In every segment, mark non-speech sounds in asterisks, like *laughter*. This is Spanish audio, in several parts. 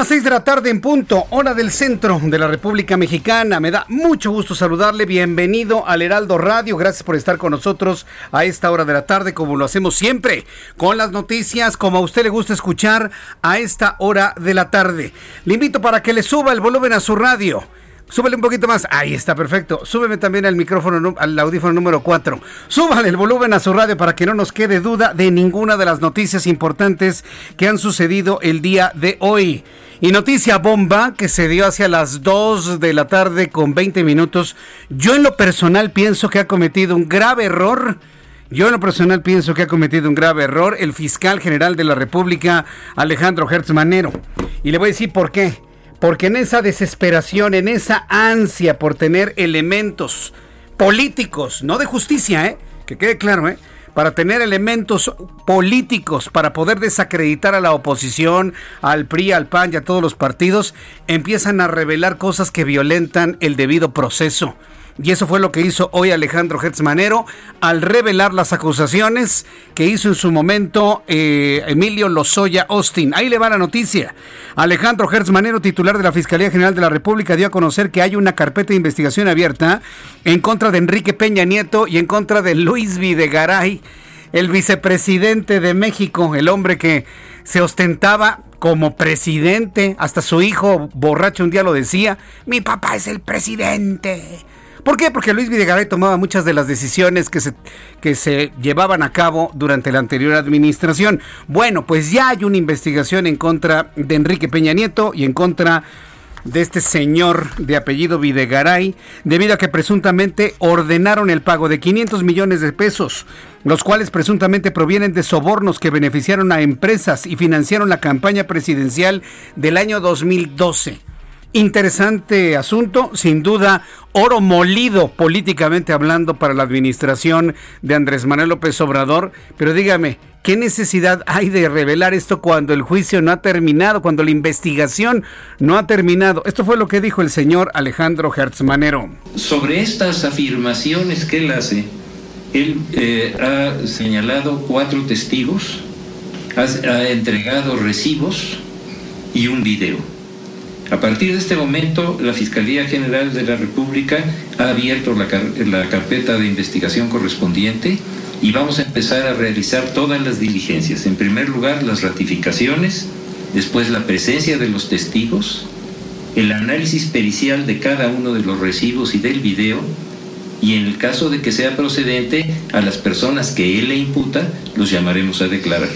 Las seis de la tarde en punto, hora del centro de la República Mexicana. Me da mucho gusto saludarle. Bienvenido al Heraldo Radio. Gracias por estar con nosotros a esta hora de la tarde, como lo hacemos siempre, con las noticias, como a usted le gusta escuchar a esta hora de la tarde. Le invito para que le suba el volumen a su radio Súbele un poquito más. Ahí está, perfecto. Súbeme también al micrófono, al audífono número 4. Súbale el volumen a su radio para que no nos quede duda de ninguna de las noticias importantes que han sucedido el día de hoy. Y noticia bomba que se dio hacia las 2 de la tarde con 20 minutos. Yo en lo personal pienso que ha cometido un grave error. Yo en lo personal pienso que ha cometido un grave error el fiscal general de la República, Alejandro Hertz Manero. Y le voy a decir por qué. Porque en esa desesperación, en esa ansia por tener elementos políticos, no de justicia, ¿eh? que quede claro, ¿eh? para tener elementos políticos para poder desacreditar a la oposición, al PRI, al PAN y a todos los partidos, empiezan a revelar cosas que violentan el debido proceso. Y eso fue lo que hizo hoy Alejandro Hertzmanero al revelar las acusaciones que hizo en su momento eh, Emilio Lozoya Austin. Ahí le va la noticia. Alejandro Hertzmanero, titular de la Fiscalía General de la República, dio a conocer que hay una carpeta de investigación abierta en contra de Enrique Peña Nieto y en contra de Luis Videgaray, el vicepresidente de México, el hombre que se ostentaba como presidente, hasta su hijo borracho un día lo decía, mi papá es el presidente. ¿Por qué? Porque Luis Videgaray tomaba muchas de las decisiones que se, que se llevaban a cabo durante la anterior administración. Bueno, pues ya hay una investigación en contra de Enrique Peña Nieto y en contra de este señor de apellido Videgaray, debido a que presuntamente ordenaron el pago de 500 millones de pesos, los cuales presuntamente provienen de sobornos que beneficiaron a empresas y financiaron la campaña presidencial del año 2012. Interesante asunto, sin duda, oro molido políticamente hablando para la administración de Andrés Manuel López Obrador, pero dígame, ¿qué necesidad hay de revelar esto cuando el juicio no ha terminado, cuando la investigación no ha terminado? Esto fue lo que dijo el señor Alejandro Hertzmanero. Sobre estas afirmaciones que él hace, él eh, ha señalado cuatro testigos, ha entregado recibos y un video. A partir de este momento, la Fiscalía General de la República ha abierto la, carpeta de investigación correspondiente y vamos a empezar a realizar todas las diligencias. En primer lugar, las ratificaciones, después la presencia de los testigos, el análisis pericial de cada uno de los recibos y del video, y en el caso de que sea procedente, a las personas que él le imputa, los llamaremos a declarar.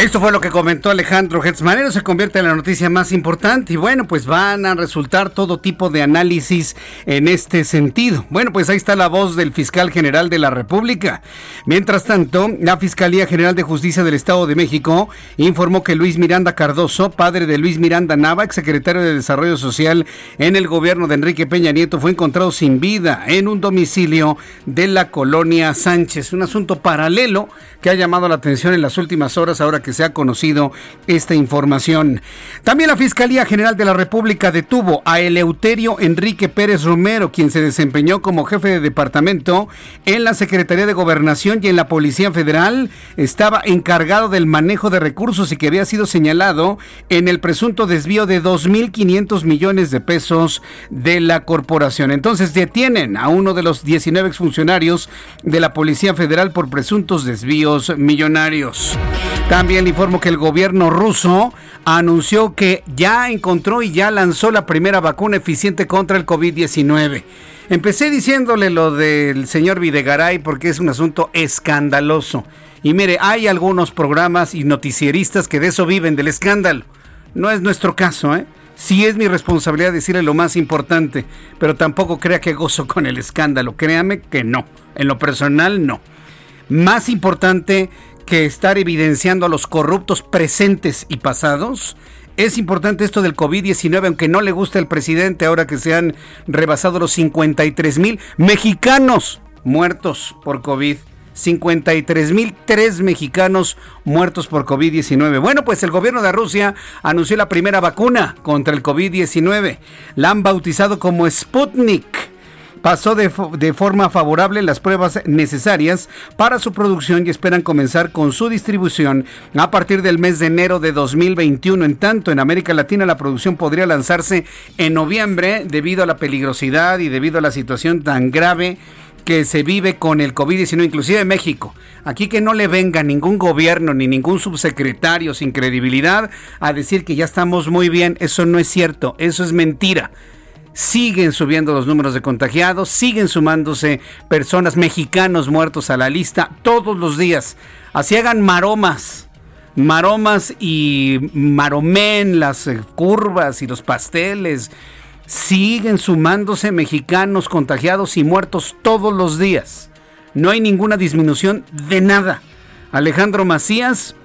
Esto fue lo que comentó Alejandro Hertzmanero, se convierte en la noticia más importante y bueno, pues van a resultar todo tipo de análisis en este sentido. Bueno, pues ahí está la voz del fiscal general de la República. Mientras tanto, la Fiscalía General de Justicia del Estado de México informó que Luis Miranda Cardoso, padre de Luis Miranda Nava, secretario de Desarrollo Social en el gobierno de Enrique Peña Nieto, fue encontrado sin vida en un domicilio de la colonia Sánchez. Un asunto paralelo que ha llamado la atención en las últimas horas ahora que se ha conocido esta información. También la Fiscalía General de la República detuvo a Eleuterio Enrique Pérez Romero, quien se desempeñó como jefe de departamento en la Secretaría de Gobernación y en la Policía Federal. Estaba encargado del manejo de recursos y que había sido señalado en el presunto desvío de 2.500 millones de pesos de la corporación. Entonces detienen a uno de los 19 exfuncionarios de la Policía Federal por presuntos desvíos millonarios. También informo que el gobierno ruso anunció que ya encontró y ya lanzó la primera vacuna eficiente contra el COVID-19. Empecé diciéndole lo del señor Videgaray porque es un asunto escandaloso. Y mire, hay algunos programas y noticieristas que de eso viven, del escándalo. No es nuestro caso, ¿eh? Sí es mi responsabilidad decirle lo más importante, pero tampoco crea que gozo con el escándalo. Créame que no. En lo personal, no. Más importante que estar evidenciando a los corruptos presentes y pasados, es importante esto del COVID-19, aunque no le guste al presidente ahora que se han rebasado los 53 mil mexicanos muertos por COVID. 53 mil tres mexicanos muertos por COVID-19. Bueno, pues el gobierno de Rusia anunció la primera vacuna contra el COVID-19. La han bautizado como Sputnik pasó de, de, forma favorable las pruebas necesarias para su producción y esperan comenzar con su distribución a partir del mes de enero de 2021. En tanto, en América Latina la producción podría lanzarse en noviembre debido a la peligrosidad y debido a la situación tan grave que se vive con el COVID-19, inclusive en México. Aquí que no le venga ningún gobierno ni ningún subsecretario sin credibilidad a decir que ya estamos muy bien. Eso no es cierto, eso es mentira. Siguen subiendo los números de contagiados, siguen sumándose personas mexicanos muertos a la lista todos los días. Así hagan maromas, maromas y maromén, las eh, curvas y los pasteles siguen sumándose mexicanos contagiados y muertos todos los días. No hay ninguna disminución de nada. Alejandro Macías,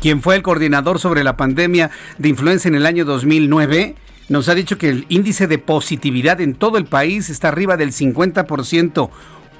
quien fue el coordinador sobre la pandemia de influenza en el año 2009, nos ha dicho que el índice de positividad en todo el país está arriba del 50%.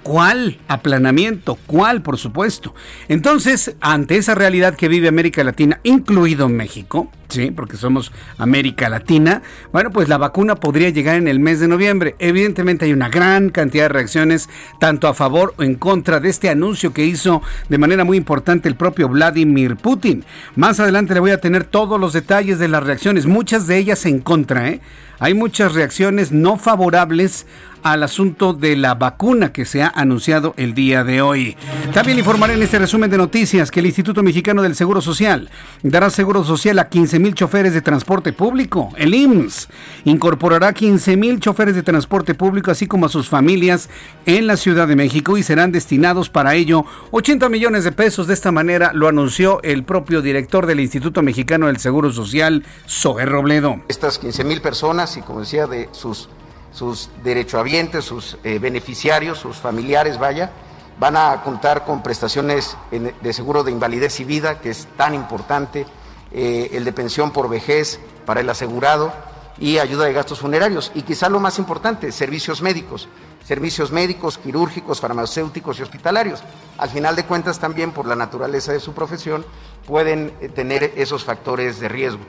¿Cuál aplanamiento? ¿Cuál, por supuesto? Entonces, ante esa realidad que vive América Latina, incluido México, sí, porque somos América Latina, bueno, pues la vacuna podría llegar en el mes de noviembre. Evidentemente hay una gran cantidad de reacciones, tanto a favor o en contra de este anuncio que hizo de manera muy importante el propio Vladimir Putin. Más adelante le voy a tener todos los detalles de las reacciones, muchas de ellas en contra, ¿eh? Hay muchas reacciones no favorables al asunto de la vacuna que se ha anunciado el día de hoy. También informaré en este resumen de noticias que el Instituto Mexicano del Seguro Social dará seguro social a 15 mil choferes de transporte público. El IMSS incorporará 15 mil choferes de transporte público así como a sus familias en la Ciudad de México y serán destinados para ello 80 millones de pesos. De esta manera lo anunció el propio director del Instituto Mexicano del Seguro Social, Zoe Robledo. Estas 15 mil personas y como decía de sus sus derechohabientes, sus eh, beneficiarios, sus familiares, vaya, van a contar con prestaciones de seguro de invalidez y vida, que es tan importante, eh, el de pensión por vejez para el asegurado y ayuda de gastos funerarios. Y quizá lo más importante, servicios médicos, servicios médicos, quirúrgicos, farmacéuticos y hospitalarios. Al final de cuentas, también por la naturaleza de su profesión, pueden eh, tener esos factores de riesgo.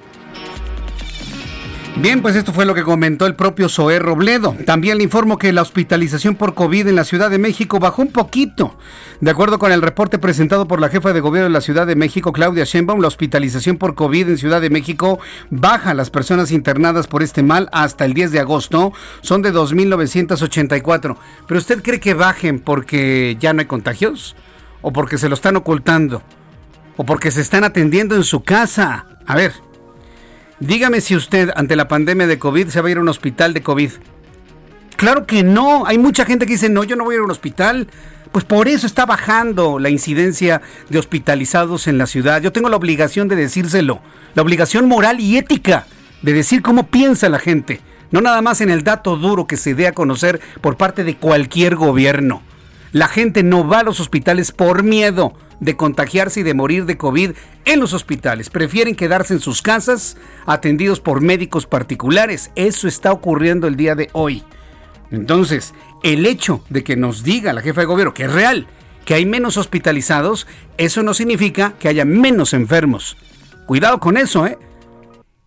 Bien, pues esto fue lo que comentó el propio Zoé Robledo. También le informo que la hospitalización por COVID en la Ciudad de México bajó un poquito. De acuerdo con el reporte presentado por la jefa de gobierno de la Ciudad de México, Claudia Sheinbaum, la hospitalización por COVID en Ciudad de México baja. Las personas internadas por este mal hasta el 10 de agosto son de 2.984. ¿Pero usted cree que bajen porque ya no hay contagios? ¿O porque se lo están ocultando? ¿O porque se están atendiendo en su casa? A ver. Dígame si usted ante la pandemia de COVID se va a ir a un hospital de COVID. Claro que no. Hay mucha gente que dice, no, yo no voy a ir a un hospital. Pues por eso está bajando la incidencia de hospitalizados en la ciudad. Yo tengo la obligación de decírselo. La obligación moral y ética de decir cómo piensa la gente. No nada más en el dato duro que se dé a conocer por parte de cualquier gobierno. La gente no va a los hospitales por miedo de contagiarse y de morir de COVID en los hospitales. Prefieren quedarse en sus casas atendidos por médicos particulares. Eso está ocurriendo el día de hoy. Entonces, el hecho de que nos diga la jefa de gobierno que es real, que hay menos hospitalizados, eso no significa que haya menos enfermos. Cuidado con eso, ¿eh?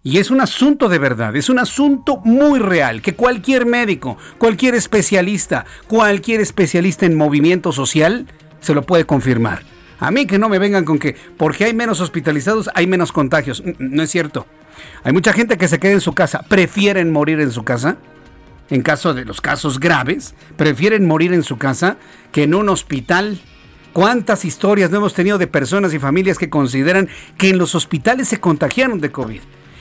Y es un asunto de verdad, es un asunto muy real, que cualquier médico, cualquier especialista, cualquier especialista en movimiento social se lo puede confirmar. A mí que no me vengan con que porque hay menos hospitalizados hay menos contagios. No es cierto. Hay mucha gente que se queda en su casa, prefieren morir en su casa en caso de los casos graves, prefieren morir en su casa que en un hospital. ¿Cuántas historias no hemos tenido de personas y familias que consideran que en los hospitales se contagiaron de COVID?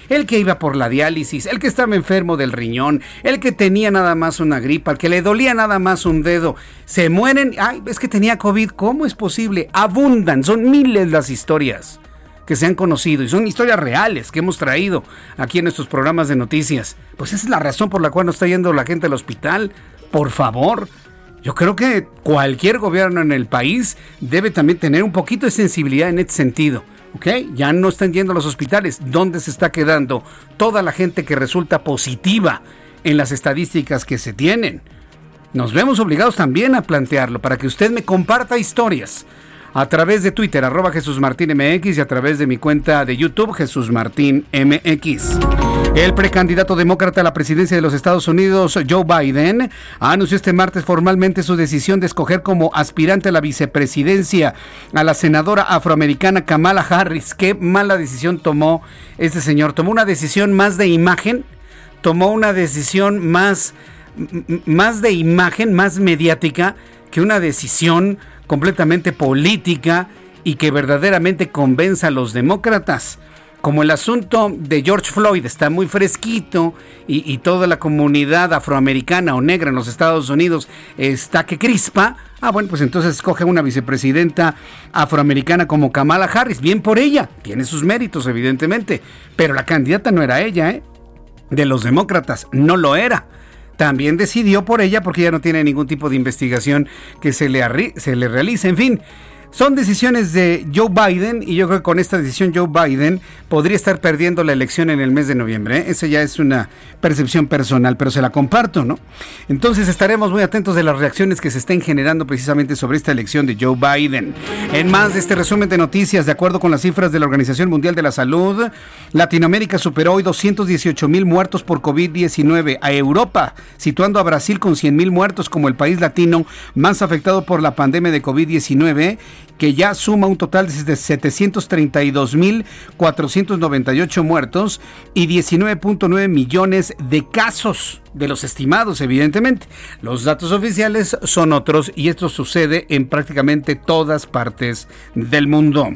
El que iba por la diálisis, el que estaba enfermo del riñón, el que tenía nada más una gripa, el que le dolía nada más un dedo, se mueren. Ay, es que tenía COVID, ¿cómo es posible? Abundan, son miles las historias que se han conocido y son historias reales que hemos traído aquí en nuestros programas de noticias. Pues esa es la razón por la cual no está yendo la gente al hospital. Por favor, yo creo que cualquier gobierno en el país debe también tener un poquito de sensibilidad en este sentido. ¿Ok? Ya no están yendo a los hospitales. ¿Dónde se está quedando toda la gente que resulta positiva en las estadísticas que se tienen? Nos vemos obligados también a plantearlo para que usted me comparta historias a través de Twitter, arroba Jesús Martín y a través de mi cuenta de YouTube, Jesús Martín. El precandidato demócrata a la presidencia de los Estados Unidos, Joe Biden, anunció este martes formalmente su decisión de escoger como aspirante a la vicepresidencia a la senadora afroamericana Kamala Harris. Qué mala decisión tomó este señor. Tomó una decisión más de imagen, tomó una decisión más, más de imagen, más mediática que una decisión completamente política y que verdaderamente convenza a los demócratas. Como el asunto de George Floyd está muy fresquito y, toda la comunidad afroamericana o negra en los Estados Unidos está que crispa, ah bueno, pues entonces escoge una vicepresidenta afroamericana como Kamala Harris. Bien por ella, tiene sus méritos evidentemente, pero la candidata no era ella, ¿eh? De los demócratas, no lo era también decidió por ella porque ya no tiene ningún tipo de investigación que se le, se le realice. En fin, son decisiones de Joe Biden y yo creo que con esta decisión Joe Biden podría estar perdiendo la elección en el mes de noviembre. ¿eh? Esa ya es una percepción personal, pero se la comparto, ¿no? Entonces estaremos muy atentos de las reacciones que se estén generando precisamente sobre esta elección de Joe Biden. En más de este resumen de noticias, de acuerdo con las cifras de la Organización Mundial de la Salud, Latinoamérica superó hoy 218 mil muertos por COVID-19 a Europa, situando a Brasil con 100 mil muertos como el país latino más afectado por la pandemia de COVID-19 que ya suma un total de 732.498 muertos y 19.9 millones de casos de los estimados, evidentemente. Los datos oficiales son otros y esto sucede en prácticamente todas partes del mundo.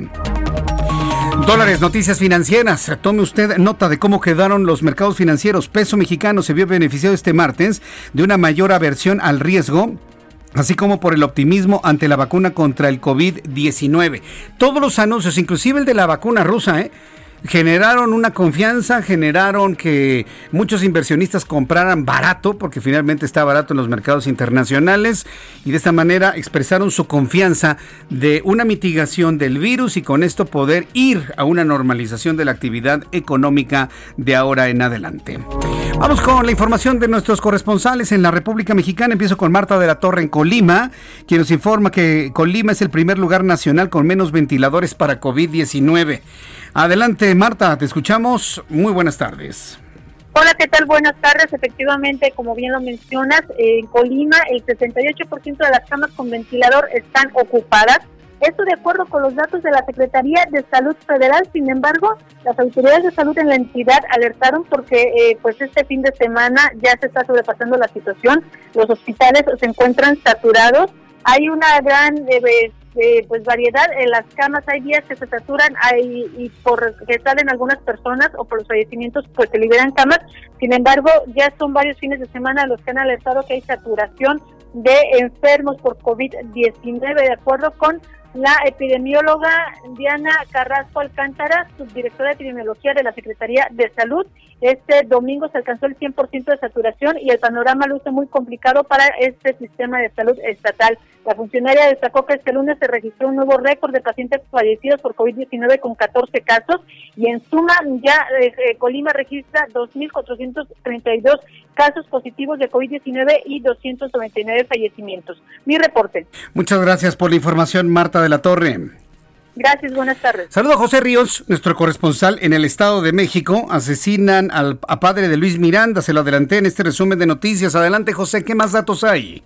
Dólares, noticias financieras. Tome usted nota de cómo quedaron los mercados financieros. Peso mexicano se vio beneficiado este martes de una mayor aversión al riesgo así como por el optimismo ante la vacuna contra el COVID-19. Todos los anuncios, inclusive el de la vacuna rusa, ¿eh? Generaron una confianza, generaron que muchos inversionistas compraran barato, porque finalmente está barato en los mercados internacionales, y de esta manera expresaron su confianza de una mitigación del virus y con esto poder ir a una normalización de la actividad económica de ahora en adelante. Vamos con la información de nuestros corresponsales en la República Mexicana. Empiezo con Marta de la Torre en Colima, quien nos informa que Colima es el primer lugar nacional con menos ventiladores para COVID-19. Adelante, Marta, te escuchamos. Muy buenas tardes. Hola, ¿qué tal? Buenas tardes. Efectivamente, como bien lo mencionas, en Colima el 68% de las camas con ventilador están ocupadas. Esto de acuerdo con los datos de la Secretaría de Salud Federal. Sin embargo, las autoridades de salud en la entidad alertaron porque eh, pues este fin de semana ya se está sobrepasando la situación. Los hospitales se encuentran saturados. Hay una gran eh, pues variedad en las camas hay días que se saturan hay, y por que salen algunas personas o por los fallecimientos pues se liberan camas sin embargo ya son varios fines de semana los que han alertado que hay saturación de enfermos por COVID-19 de acuerdo con la epidemióloga Diana Carrasco Alcántara, subdirectora de epidemiología de la Secretaría de Salud. Este domingo se alcanzó el 100% de saturación y el panorama luce muy complicado para este sistema de salud estatal. La funcionaria destacó que este lunes se registró un nuevo récord de pacientes fallecidos por COVID-19 con 14 casos y en suma ya eh, eh, Colima registra 2.432 casos positivos de COVID-19 y 299 fallecimientos. Mi reporte. Muchas gracias por la información, Marta de la Torre. Gracias, buenas tardes. Saludo a José Ríos, nuestro corresponsal en el Estado de México. Asesinan al a padre de Luis Miranda, se lo adelanté en este resumen de noticias. Adelante, José, ¿qué más datos hay?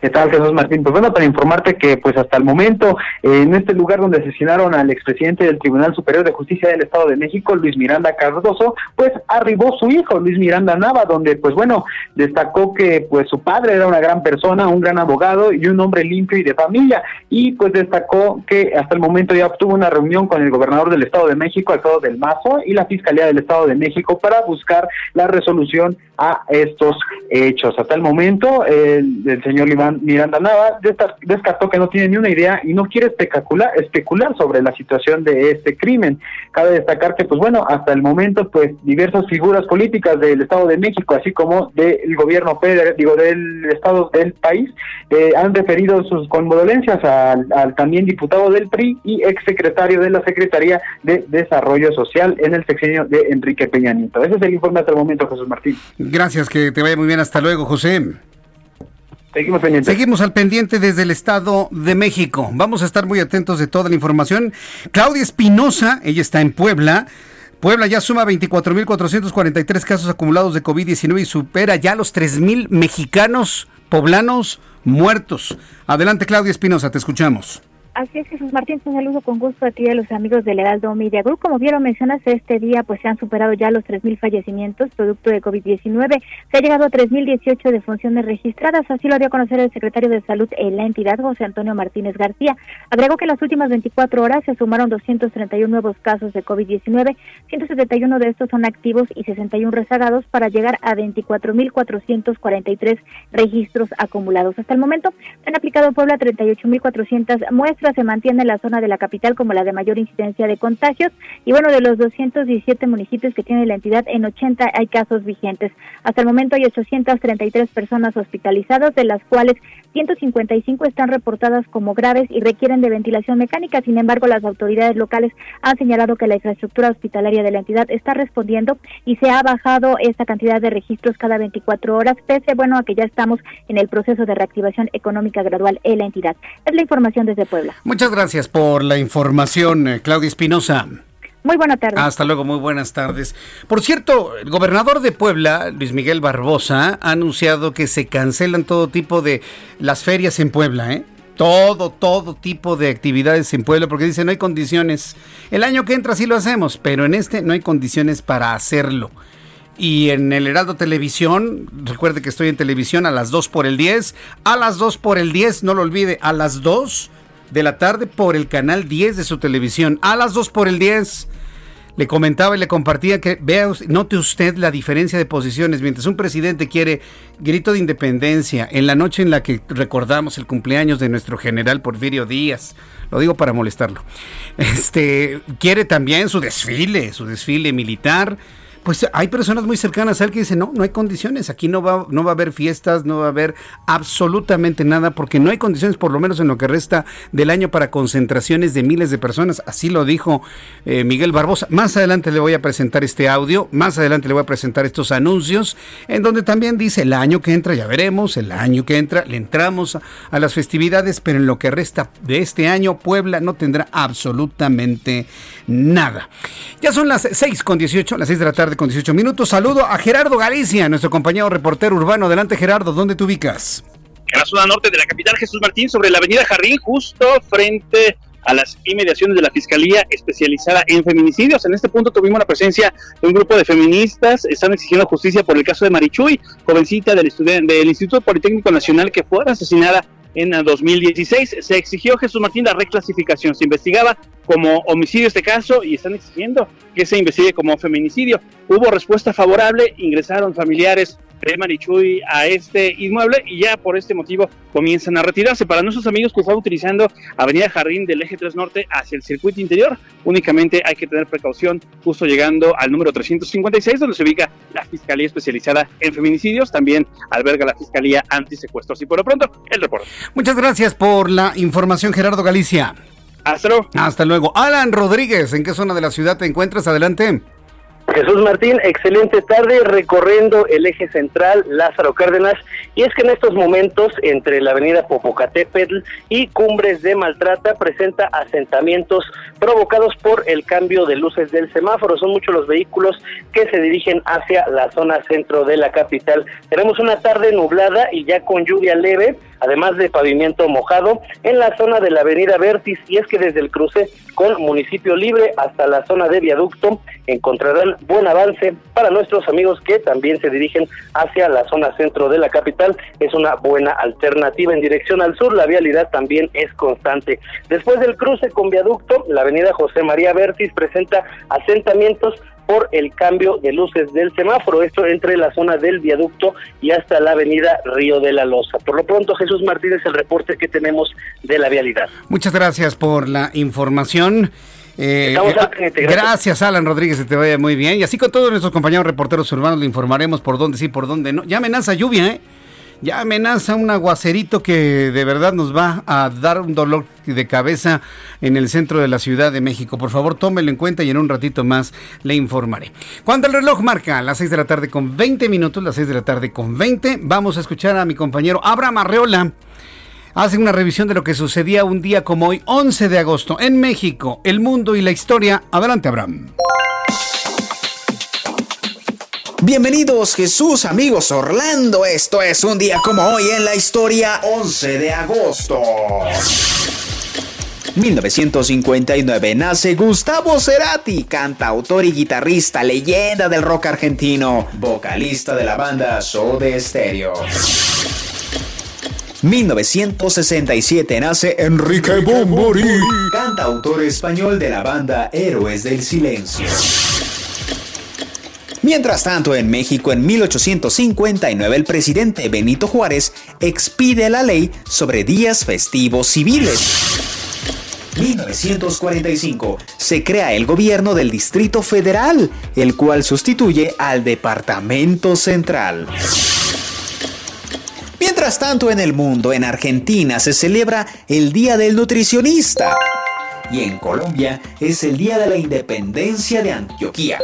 ¿Qué tal, Jesús Martín? Pues bueno, para informarte que pues hasta el momento, en este lugar donde asesinaron al expresidente del Tribunal Superior de Justicia del Estado de México, Luis Miranda Cardoso, pues arribó su hijo, Luis Miranda Nava, donde pues bueno, destacó que pues su padre era una gran persona, un gran abogado y un hombre limpio y de familia, y pues destacó que hasta el momento ya obtuvo una reunión con el gobernador del Estado de México, Alfredo del Mazo, y la Fiscalía del Estado de México para buscar la resolución a estos hechos. Hasta el momento, el, el señor Iván Miranda Nava descartó que no tiene ni una idea y no quiere especular, especular sobre la situación de este crimen. Cabe destacar que, pues bueno, hasta el momento, pues diversas figuras políticas del Estado de México, así como del gobierno federal, digo, del Estado del país, eh, han referido sus condolencias al, al también diputado del PRI y exsecretario de la Secretaría de Desarrollo Social en el sexenio de Enrique Peña Nieto. Ese es el informe hasta el momento, Jesús Martín. Gracias, que te vaya muy bien. Hasta luego, José. Seguimos pendientes. Seguimos al pendiente desde el Estado de México. Vamos a estar muy atentos de toda la información. Claudia Espinosa, ella está en Puebla. Puebla ya suma 24.443 casos acumulados de COVID-19 y supera ya los 3.000 mexicanos poblanos muertos. Adelante, Claudia Espinosa, te escuchamos. Así es, Jesús Martín, un saludo con gusto a ti y a los amigos del Heraldo Media Group. Como vieron, mencionas, este día pues se han superado ya los 3.000 fallecimientos producto de COVID-19. Se ha llegado a 3.018 defunciones registradas, así lo había conocer el secretario de Salud en la entidad, José Antonio Martínez García. Agregó que en las últimas 24 horas se sumaron 231 nuevos casos de COVID-19, 171 de estos son activos y 61 rezagados para llegar a 24.443 registros acumulados. Hasta el momento se han aplicado en Puebla 38.400 muestras se mantiene en la zona de la capital como la de mayor incidencia de contagios y bueno, de los 217 municipios que tiene la entidad, en 80 hay casos vigentes. Hasta el momento hay 833 personas hospitalizadas, de las cuales 155 están reportadas como graves y requieren de ventilación mecánica. Sin embargo, las autoridades locales han señalado que la infraestructura hospitalaria de la entidad está respondiendo y se ha bajado esta cantidad de registros cada 24 horas, pese bueno a que ya estamos en el proceso de reactivación económica gradual en la entidad. Es la información desde Puebla. Muchas gracias por la información, eh, Claudia Espinosa. Muy buenas tardes. Hasta luego, muy buenas tardes. Por cierto, el gobernador de Puebla, Luis Miguel Barbosa, ha anunciado que se cancelan todo tipo de las ferias en Puebla, ¿eh? Todo, todo tipo de actividades en Puebla, porque dice no hay condiciones. El año que entra sí lo hacemos, pero en este no hay condiciones para hacerlo. Y en el Heraldo Televisión, recuerde que estoy en televisión a las 2 por el 10. A las 2 por el 10, no lo olvide, a las 2 de la tarde por el canal 10 de su televisión. A las 2 por el 10. Le comentaba y le compartía que vea, note usted la diferencia de posiciones. Mientras un presidente quiere grito de independencia en la noche en la que recordamos el cumpleaños de nuestro general Porfirio Díaz, lo digo para molestarlo. *laughs* Este quiere también su desfile, su desfile militar pues hay personas muy cercanas a él que dicen, no, no hay condiciones, aquí no va, no va a haber fiestas, no va a haber absolutamente nada, porque no hay condiciones, por lo menos en lo que resta del año, para concentraciones de miles de personas. Así lo dijo eh, Miguel Barbosa. Más adelante le voy a presentar este audio, más adelante le voy a presentar estos anuncios, en donde también dice, el año que entra, ya veremos, el año que entra, le entramos a, a las festividades, pero en lo que resta de este año, Puebla no tendrá absolutamente nada. Ya son las 6 con 18, las 6 de la tarde con 18 minutos. Saludo a Gerardo Galicia, nuestro compañero reportero urbano. Adelante, Gerardo, ¿dónde te ubicas? En la zona norte de la capital, Jesús Martín, sobre la avenida Jarrín, justo frente a las inmediaciones de la Fiscalía especializada en feminicidios. En este punto tuvimos la presencia de un grupo de feministas, están exigiendo justicia por el caso de Marichuy, jovencita del, del Instituto Politécnico Nacional que fue asesinada en 2016. Se exigió Jesús Martín la reclasificación. Se investigaba como homicidio este caso y están exigiendo que se investigue como feminicidio. Hubo respuesta favorable, ingresaron familiares de Marichuy a este inmueble y ya por este motivo comienzan a retirarse. Para nuestros amigos que están utilizando Avenida Jardín del Eje 3 Norte hacia el circuito interior, únicamente hay que tener precaución justo llegando al número 356 donde se ubica la Fiscalía Especializada en Feminicidios, también alberga la Fiscalía Antisecuestros. Y por lo pronto, el reporte. Muchas gracias por la información, Gerardo Galicia. Hasta luego. Hasta luego. Alan Rodríguez, ¿en qué zona de la ciudad te encuentras? Adelante. Jesús Martín, excelente tarde recorriendo el eje central Lázaro Cárdenas y es que en estos momentos entre la avenida Popocatépetl y Cumbres de Maltrata presenta asentamientos provocados por el cambio de luces del semáforo. Son muchos los vehículos que se dirigen hacia la zona centro de la capital. Tenemos una tarde nublada y ya con lluvia leve además de pavimento mojado en la zona de la avenida Vertis y es que desde el cruce con municipio libre hasta la zona de viaducto encontrarán buen avance para nuestros amigos que también se dirigen hacia la zona centro de la capital. Es una buena alternativa en dirección al sur la vialidad también es constante. Después del cruce con viaducto la avenida José María Vertis presenta asentamientos por el cambio de luces del semáforo, esto entre la zona del viaducto y hasta la avenida Río de la Loza. Por lo pronto, Jesús Martínez, el reporte que tenemos de la vialidad. Muchas gracias por la información. Eh, gracias. gracias. Alan Rodríguez, que te vaya muy bien. Y así con todos nuestros compañeros reporteros urbanos le informaremos por dónde sí, por dónde no. Ya amenaza lluvia, ¿eh? Ya amenaza un aguacerito que de verdad nos va a dar un dolor de cabeza en el centro de la Ciudad de México. Por favor, tómelo en cuenta y en un ratito más le informaré. Cuando el reloj marca las 6 de la tarde con 20 minutos, las 6 de la tarde con 20, vamos a escuchar a mi compañero Abraham Arreola. Hace una revisión de lo que sucedía un día como hoy, 11 de agosto, en México, el mundo y la historia. Adelante, Abraham. Bienvenidos Jesús, amigos Orlando. Esto es un día como hoy en la historia 11 de agosto. 1959 nace Gustavo Cerati, cantautor y guitarrista, leyenda del rock argentino, vocalista de la banda Soda Stereo. 1967 nace Enrique Bombori, cantautor español de la banda Héroes del Silencio. Mientras tanto, en México en 1859 el presidente Benito Juárez expide la ley sobre días festivos civiles. 1945 se crea el gobierno del Distrito Federal, el cual sustituye al Departamento Central. Mientras tanto en el mundo, en Argentina se celebra el Día del Nutricionista y en Colombia es el Día de la Independencia de Antioquía.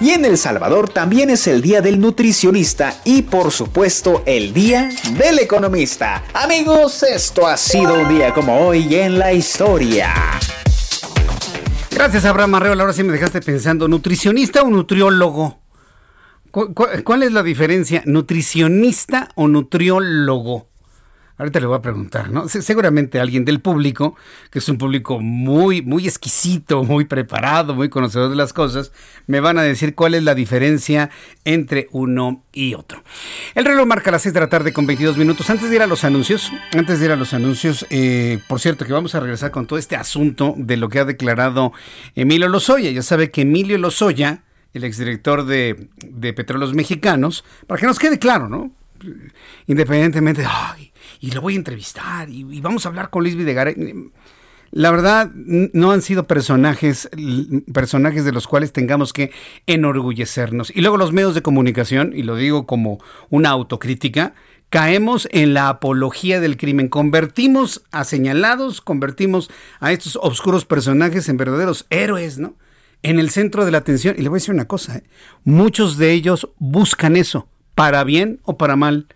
Y en El Salvador también es el Día del Nutricionista y por supuesto el Día del Economista. Amigos, esto ha sido un día como hoy en la historia. Gracias Abraham Arreola, ahora sí me dejaste pensando, ¿nutricionista o nutriólogo? cuál es la diferencia? ¿Nutricionista o nutriólogo? Ahorita le voy a preguntar, ¿no? Seguramente alguien del público, que es un público muy, muy exquisito, muy preparado, muy conocedor de las cosas, me van a decir cuál es la diferencia entre uno y otro. El reloj marca las 6 de la tarde con 22 minutos. Antes de ir a los anuncios, antes de ir a los anuncios, eh, por cierto, que vamos a regresar con todo este asunto de lo que ha declarado Emilio Lozoya. Ya sabe que Emilio Lozoya, el exdirector de, de Petróleos Mexicanos, para que nos quede claro, ¿no? Independientemente, ay, y lo voy a entrevistar y, vamos a hablar con Luis Videgaray. La verdad, no han sido personajes, personajes de los cuales tengamos que enorgullecernos. Y luego los medios de comunicación, y lo digo como una autocrítica, caemos en la apología del crimen. Convertimos a señalados, convertimos a estos oscuros personajes en verdaderos héroes, ¿no? En el centro de la atención. Y le voy a decir una cosa, ¿eh? muchos de ellos buscan eso, para bien o para mal.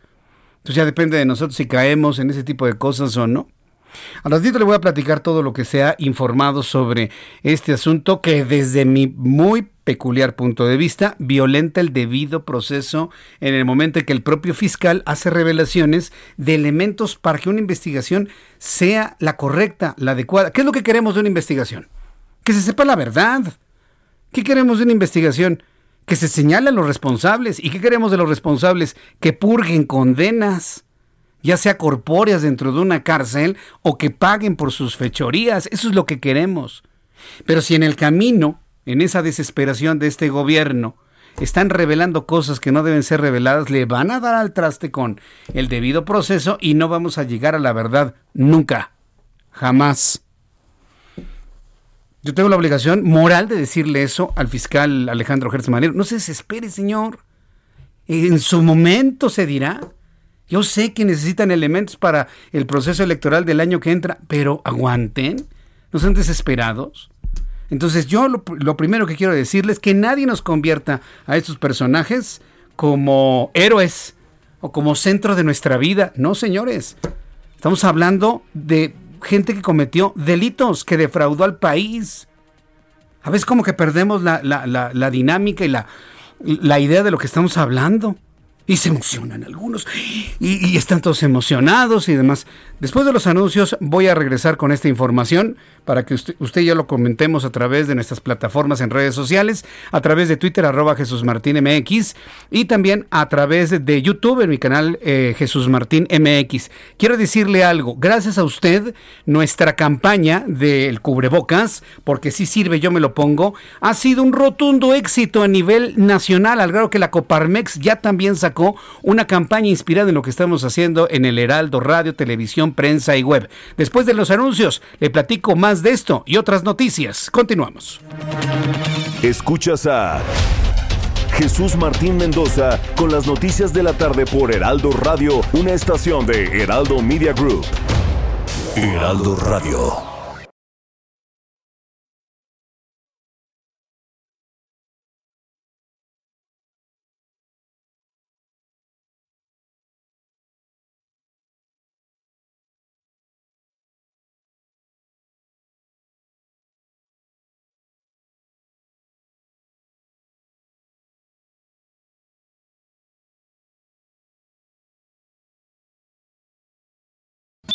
Entonces ya depende de nosotros si caemos en ese tipo de cosas o no. A ratito le voy a platicar todo lo que se ha informado sobre este asunto que desde mi muy peculiar punto de vista violenta el debido proceso en el momento en que el propio fiscal hace revelaciones de elementos para que una investigación sea la correcta, la adecuada. ¿Qué es lo que queremos de una investigación? Que se sepa la verdad. ¿Qué queremos de una investigación? Que se señale a los responsables. ¿Y qué queremos de los responsables? Que purguen condenas, ya sea corpóreas dentro de una cárcel o que paguen por sus fechorías. Eso es lo que queremos. Pero si en el camino, en esa desesperación de este gobierno, están revelando cosas que no deben ser reveladas, le van a dar al traste con el debido proceso y no vamos a llegar a la verdad nunca, jamás. Yo tengo la obligación moral de decirle eso al fiscal Alejandro Gertz No se desespere, señor. En su momento se dirá. Yo sé que necesitan elementos para el proceso electoral del año que entra, pero aguanten. No sean desesperados. Entonces yo lo, lo primero que quiero decirles es que nadie nos convierta a estos personajes como héroes o como centro de nuestra vida. No, señores. Estamos hablando de gente que cometió delitos, que defraudó al país. A veces como que perdemos la, la dinámica y la, la idea de lo que estamos hablando. Y se emocionan algunos. Y, están todos emocionados y demás. Después de los anuncios voy a regresar con esta información para que usted, usted y yo lo comentemos a través de nuestras plataformas en redes sociales, a través de Twitter arroba Jesús Martín MX y también a través de YouTube en mi canal eh, Jesús Martín MX. Quiero decirle algo, gracias a usted, nuestra campaña del cubrebocas, porque si sirve, yo me lo pongo, ha sido un rotundo éxito a nivel nacional, al grado que la Coparmex ya también sacó una campaña inspirada en lo que estamos haciendo en el Heraldo Radio, Televisión, Prensa y Web. Después de los anuncios, le platico más de esto y otras noticias. Continuamos. Escuchas a Jesús Martín Mendoza con las noticias de la tarde por Heraldo Radio, una estación de Heraldo Media Group. Heraldo Radio.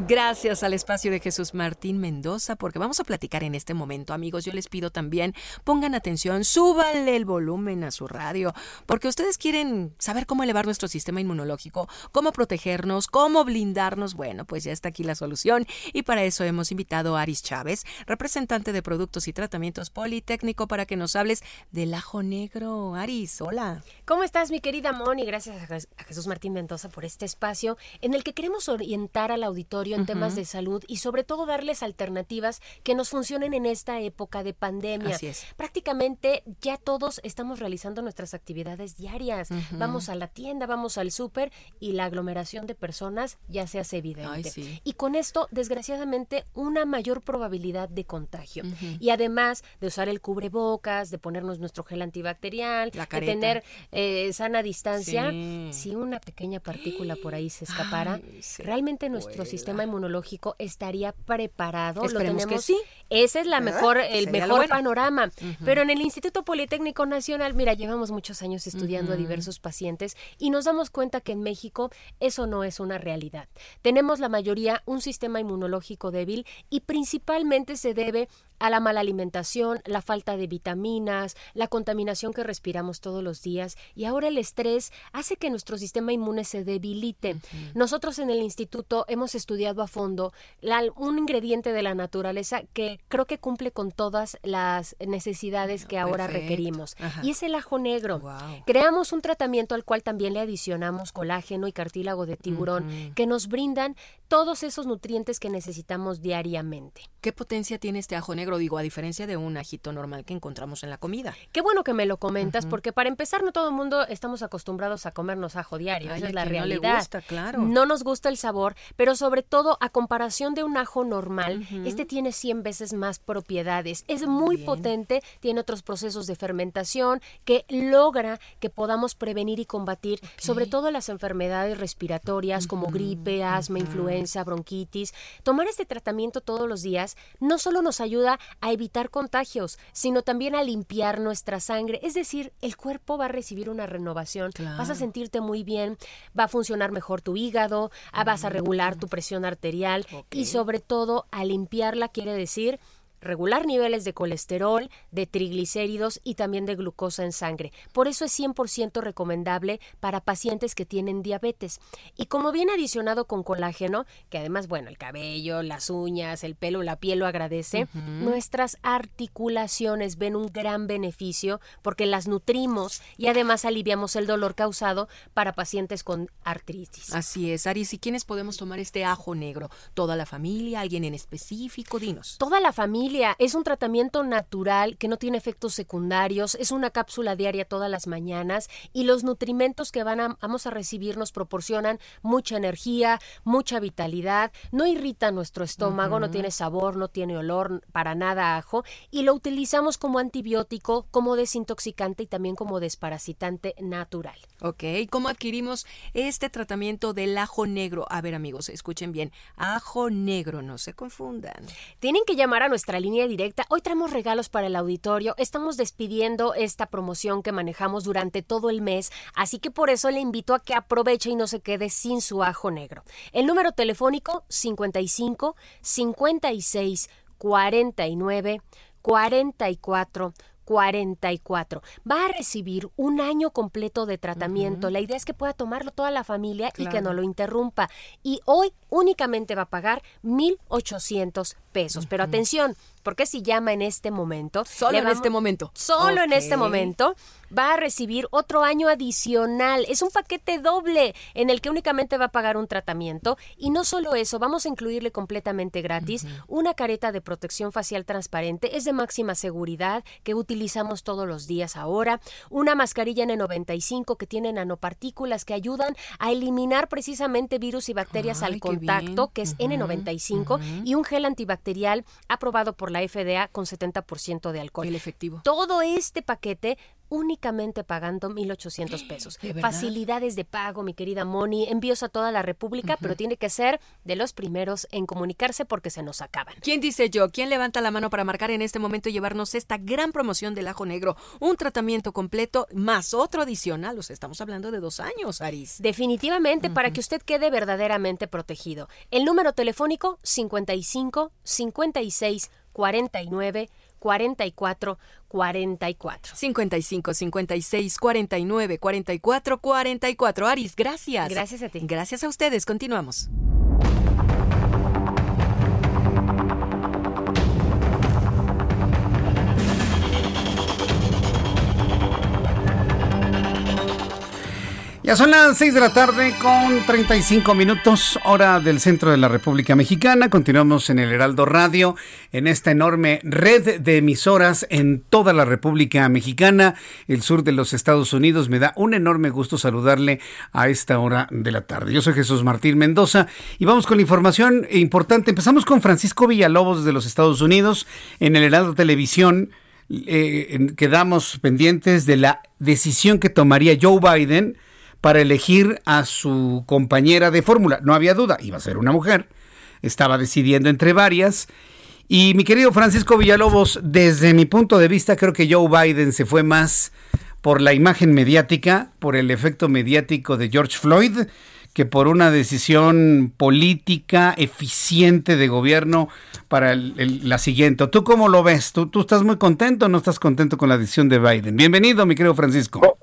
Gracias al espacio de Jesús Martín Mendoza, porque vamos a platicar en este momento, amigos. Yo les pido también, pongan atención, súbanle el volumen a su radio, porque ustedes quieren saber cómo elevar nuestro sistema inmunológico, cómo protegernos, cómo blindarnos. Bueno, pues ya está aquí la solución y para eso hemos invitado a Aris Chávez, representante de Productos y Tratamientos Politécnico, para que nos hables del ajo negro. Aris, hola. ¿Cómo estás, mi querida Moni? Gracias a Jesús Martín Mendoza por este espacio en el que queremos orientar al auditorio en temas de salud y sobre todo darles alternativas que nos funcionen en esta época de pandemia. Así es. Prácticamente ya todos estamos realizando nuestras actividades diarias. Vamos a la tienda, vamos al súper y la aglomeración de personas ya se hace evidente. Y con esto, desgraciadamente, una mayor probabilidad de contagio. Y además de usar el cubrebocas, de ponernos nuestro gel antibacterial, de tener eh, sana distancia, si una pequeña partícula por ahí se escapara, realmente nuestro sistema inmunológico estaría preparado. lo tenemos. Que sí. Ese es la mejor, el mejor panorama. Pero en el Instituto Politécnico Nacional, mira, llevamos muchos años estudiando a diversos pacientes y nos damos cuenta que en México eso no es una realidad. Tenemos la mayoría un sistema inmunológico débil y principalmente se debe a la mala alimentación, la falta de vitaminas, la contaminación que respiramos todos los días y ahora el estrés hace que nuestro sistema inmune se debilite. Nosotros en el instituto hemos estudiado a fondo un ingrediente de la naturaleza que creo que cumple con todas las necesidades que ahora requerimos y es el ajo negro. Creamos un tratamiento al cual también le adicionamos colágeno y cartílago de tiburón que nos brindan todos esos nutrientes que necesitamos diariamente. ¿Qué potencia tiene este ajo negro? Digo, a diferencia de un ajito normal que encontramos en la comida. Qué bueno que me lo comentas, porque para empezar, no todo el mundo estamos acostumbrados a comernos ajo diario. Esa es la realidad. No le gusta, claro. No nos gusta el sabor, pero sobre todo, a comparación de un ajo normal, este tiene 100 veces más propiedades. Es muy potente, tiene otros procesos de fermentación que logra que podamos prevenir y combatir, sobre todo las enfermedades respiratorias como gripe, asma, influenza, bronquitis. Tomar este tratamiento todos los días no solo nos ayuda a evitar contagios, sino también a limpiar nuestra sangre. Es decir, el cuerpo va a recibir una renovación, vas a sentirte muy bien, va a funcionar mejor tu hígado, ah, vas a regular tu presión arterial y sobre todo a limpiarla quiere decir regular niveles de colesterol, de triglicéridos y también de glucosa en sangre. Por eso es 100% recomendable para pacientes que tienen diabetes. Y como viene adicionado con colágeno, que además, bueno, el cabello, las uñas, el pelo, la piel lo agradece, nuestras articulaciones ven un gran beneficio porque las nutrimos y además aliviamos el dolor causado para pacientes con artritis. Así es, Aris, ¿y quiénes podemos tomar este ajo negro? ¿Toda la familia? ¿Alguien en específico? Dinos. Toda la familia. Es un tratamiento natural que no tiene efectos secundarios, es una cápsula diaria todas las mañanas y los nutrimentos que van vamos a recibir nos proporcionan mucha energía, mucha vitalidad, no irrita nuestro estómago, no tiene sabor, no tiene olor, para nada ajo y lo utilizamos como antibiótico, como desintoxicante y también como desparasitante natural. Ok, ¿cómo adquirimos este tratamiento del ajo negro? A ver amigos, escuchen bien, ajo negro, no se confundan. Tienen que llamar a nuestra línea directa. Hoy traemos regalos para el auditorio. Estamos despidiendo esta promoción que manejamos durante todo el mes, así que por eso le invito a que aproveche y no se quede sin su ajo negro. El número telefónico 55 56 49 44 44. Va a recibir un año completo de tratamiento. La idea es que pueda tomarlo toda la familia y que no lo interrumpa. Y hoy únicamente va a pagar 1.800 pesos. Pero atención, porque si llama en este momento. Solo en este momento. Solo en este momento va a recibir otro año adicional. Es un paquete doble en el que únicamente va a pagar un tratamiento. Y no solo eso, vamos a incluirle completamente gratis una careta de protección facial transparente. Es de máxima seguridad que utilizamos todos los días ahora. Una mascarilla N95 que tiene nanopartículas que ayudan a eliminar precisamente virus y bacterias al contacto, que es N95. Y un gel antibacterial aprobado por la FDA con 70% de alcohol. El efectivo. Todo este paquete únicamente pagando 1.800 pesos. Facilidades de pago, mi querida Moni, envíos a toda la República, pero tiene que ser de los primeros en comunicarse porque se nos acaban. ¿Quién dice yo? ¿Quién levanta la mano para marcar en este momento y llevarnos esta gran promoción del ajo negro? Un tratamiento completo más otro adicional. Los estamos hablando de dos años, Aris. Definitivamente, para que usted quede verdaderamente protegido. El número telefónico 55 56 49 44 44. 55 56 49 44 44. Aris, gracias. Gracias a ti. Gracias a ustedes. Continuamos. Ya son las 6 de la tarde con 35 minutos, hora del centro de la República Mexicana. Continuamos en el Heraldo Radio, en esta enorme red de emisoras en toda la República Mexicana, el sur de los Estados Unidos. Me da un enorme gusto saludarle a esta hora de la tarde. Yo soy Jesús Martín Mendoza y vamos con la información importante. Empezamos con Francisco Villalobos de los Estados Unidos en el Heraldo Televisión. Eh, quedamos pendientes de la decisión que tomaría Joe Biden para elegir a su compañera de fórmula. No había duda, iba a ser una mujer. Estaba decidiendo entre varias. Y mi querido Francisco Villalobos, desde mi punto de vista, creo que Joe Biden se fue más por la imagen mediática, por el efecto mediático de George Floyd, que por una decisión política eficiente de gobierno para la siguiente. ¿Tú cómo lo ves? ¿Tú, ¿Tú estás muy contento o no estás contento con la decisión de Biden? Bienvenido, mi querido Francisco.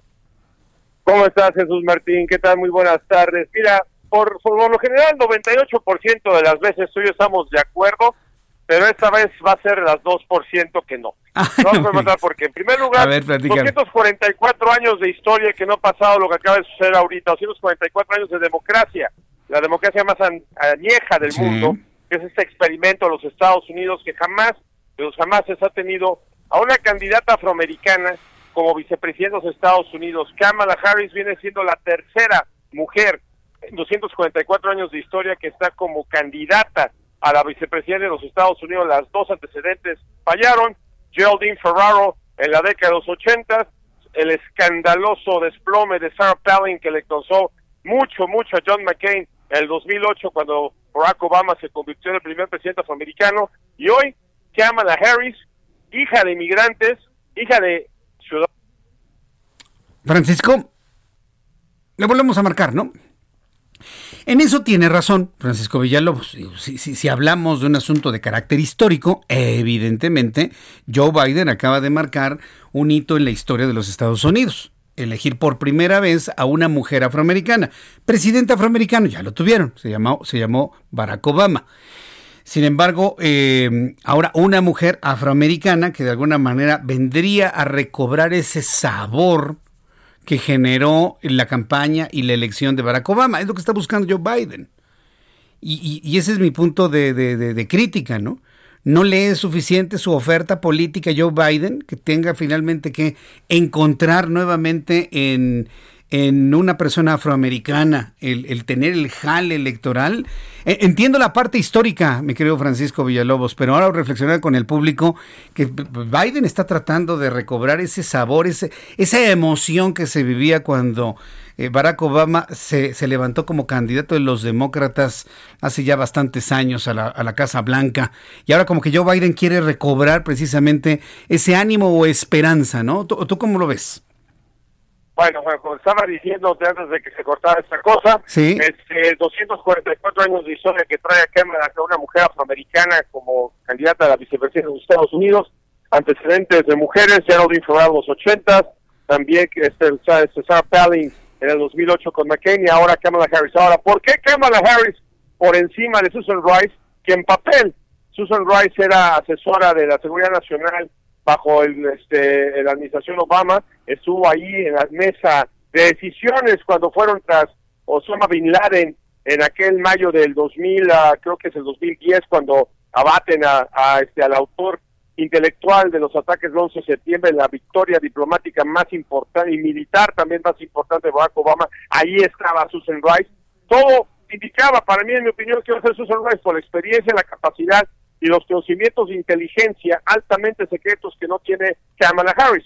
¿Cómo estás, Jesús Martín? ¿Qué tal? Muy buenas tardes. Mira, por, por lo general, 98% de las veces tú y yo estamos de acuerdo, pero esta vez va a ser las 2% que no. *laughs* No vamos a porque, en primer lugar, 244 años de historia que no ha pasado lo que acaba de suceder ahorita, 244 años de democracia, la democracia más añeja del mundo, que es este experimento de los Estados Unidos que jamás, de los jamás se ha tenido a una candidata afroamericana como vicepresidente de los Estados Unidos. Kamala Harris viene siendo la tercera mujer en 244 años de historia que está como candidata a la vicepresidencia de los Estados Unidos. Las dos antecedentes fallaron. Geraldine Ferraro en la década de los 80, el escandaloso desplome de Sarah Palin que le causó mucho, mucho a John McCain en el 2008 cuando Barack Obama se convirtió en el primer presidente afroamericano. Y hoy, Kamala Harris, hija de inmigrantes, hija de Francisco, le volvemos a marcar, ¿no? En eso tiene razón Francisco Villalobos. Si, si, hablamos de un asunto de carácter histórico, evidentemente Joe Biden acaba de marcar un hito en la historia de los Estados Unidos. Elegir por primera vez a una mujer afroamericana. Presidente afroamericano, ya lo tuvieron, se llamó, se llamó Barack Obama. Sin embargo, eh, ahora una mujer afroamericana que de alguna manera vendría a recobrar ese sabor que generó la campaña y la elección de Barack Obama. Es lo que está buscando Joe Biden. Y, ese es mi punto de, crítica, ¿no? No lee suficiente su oferta política Joe Biden, que tenga finalmente que encontrar nuevamente en, en una persona afroamericana, el, tener el jale electoral. E, entiendo la parte histórica, mi querido Francisco Villalobos, pero ahora reflexionar con el público que Biden está tratando de recobrar ese sabor, ese, esa emoción que se vivía cuando eh, Barack Obama se, se, levantó como candidato de los demócratas hace ya bastantes años a la, a la Casa Blanca. Y ahora como que Joe Biden quiere recobrar precisamente ese ánimo o esperanza, ¿no? tú cómo lo ves? Bueno, como estaba diciéndote antes de que se cortara esta cosa, ¿Sí? este, 244 años de historia que trae a Cámara a una mujer afroamericana como candidata a la vicepresidencia de los Estados Unidos, antecedentes de mujeres, ya lo informado en los 80, también que este, este, Sarah Palin en el 2008 con McCain y ahora Kamala Harris. Ahora, ¿por qué Kamala Harris por encima de Susan Rice, que en papel Susan Rice era asesora de la Seguridad Nacional bajo el, este, la administración Obama, estuvo ahí en la mesa de decisiones cuando fueron tras Osama Bin Laden en aquel mayo del 2000, creo que es el 2010, cuando abaten a, este, al autor intelectual de los ataques del 11 de septiembre, la victoria diplomática más importante y militar también más importante de Barack Obama, ahí estaba Susan Rice. Todo indicaba, para mí, en mi opinión, que iba a ser Susan Rice por la experiencia, la capacidad y los conocimientos de inteligencia altamente secretos que no tiene Kamala Harris.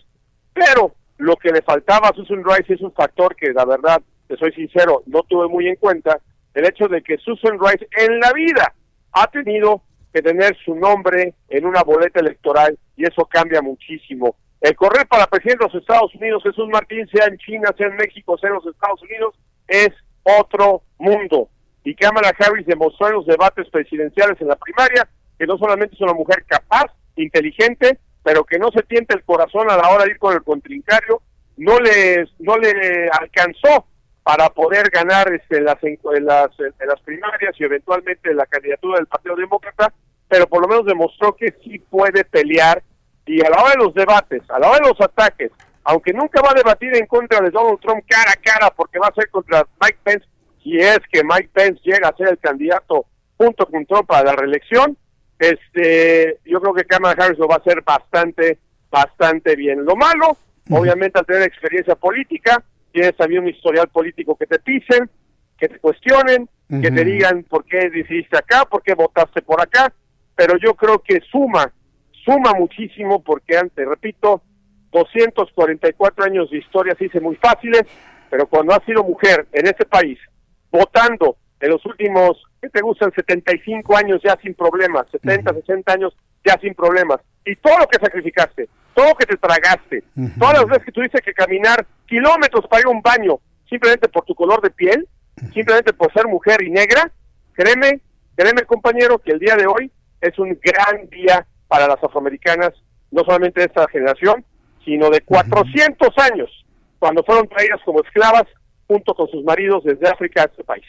Pero lo que le faltaba a Susan Rice es un factor que, la verdad, te soy sincero, no tuve muy en cuenta, el hecho de que Susan Rice en la vida ha tenido que tener su nombre en una boleta electoral y eso cambia muchísimo. El correr para presidente de los Estados Unidos, Jesús Martín, sea en China, sea en México, sea en los Estados Unidos, es otro mundo. Y Kamala Harris demostró en los debates presidenciales en la primaria que no solamente es una mujer capaz, inteligente, pero que no se tiente el corazón a la hora de ir con el contrincario, no le, no le alcanzó para poder ganar este, las, las, las primarias y eventualmente la candidatura del Partido Demócrata, pero por lo menos demostró que sí puede pelear y a la hora de los debates, a la hora de los ataques, aunque nunca va a debatir en contra de Donald Trump cara a cara porque va a ser contra Mike Pence, si es que Mike Pence llega a ser el candidato junto con Trump para la reelección, este, yo creo que Kamala Harris lo va a hacer bastante, bastante bien. Lo malo, obviamente, al tener experiencia política, tienes también un historial político que te pisen, que te cuestionen, que te digan por qué decidiste acá, por qué votaste por acá, pero yo creo que suma, suma muchísimo porque antes, repito, 244 años de historia se hice muy fáciles, pero cuando has sido mujer en este país, votando en los últimos, ¿qué te gustan? 75 años ya sin problemas, 70, 60 años ya sin problemas. Y todo lo que sacrificaste, todo lo que te tragaste, todas las veces que tuviste que caminar kilómetros para ir a un baño, simplemente por tu color de piel, simplemente por ser mujer y negra, créeme, créeme compañero, que el día de hoy es un gran día para las afroamericanas, no solamente de esta generación, sino de 400 años, cuando fueron traídas como esclavas junto con sus maridos desde África a este país.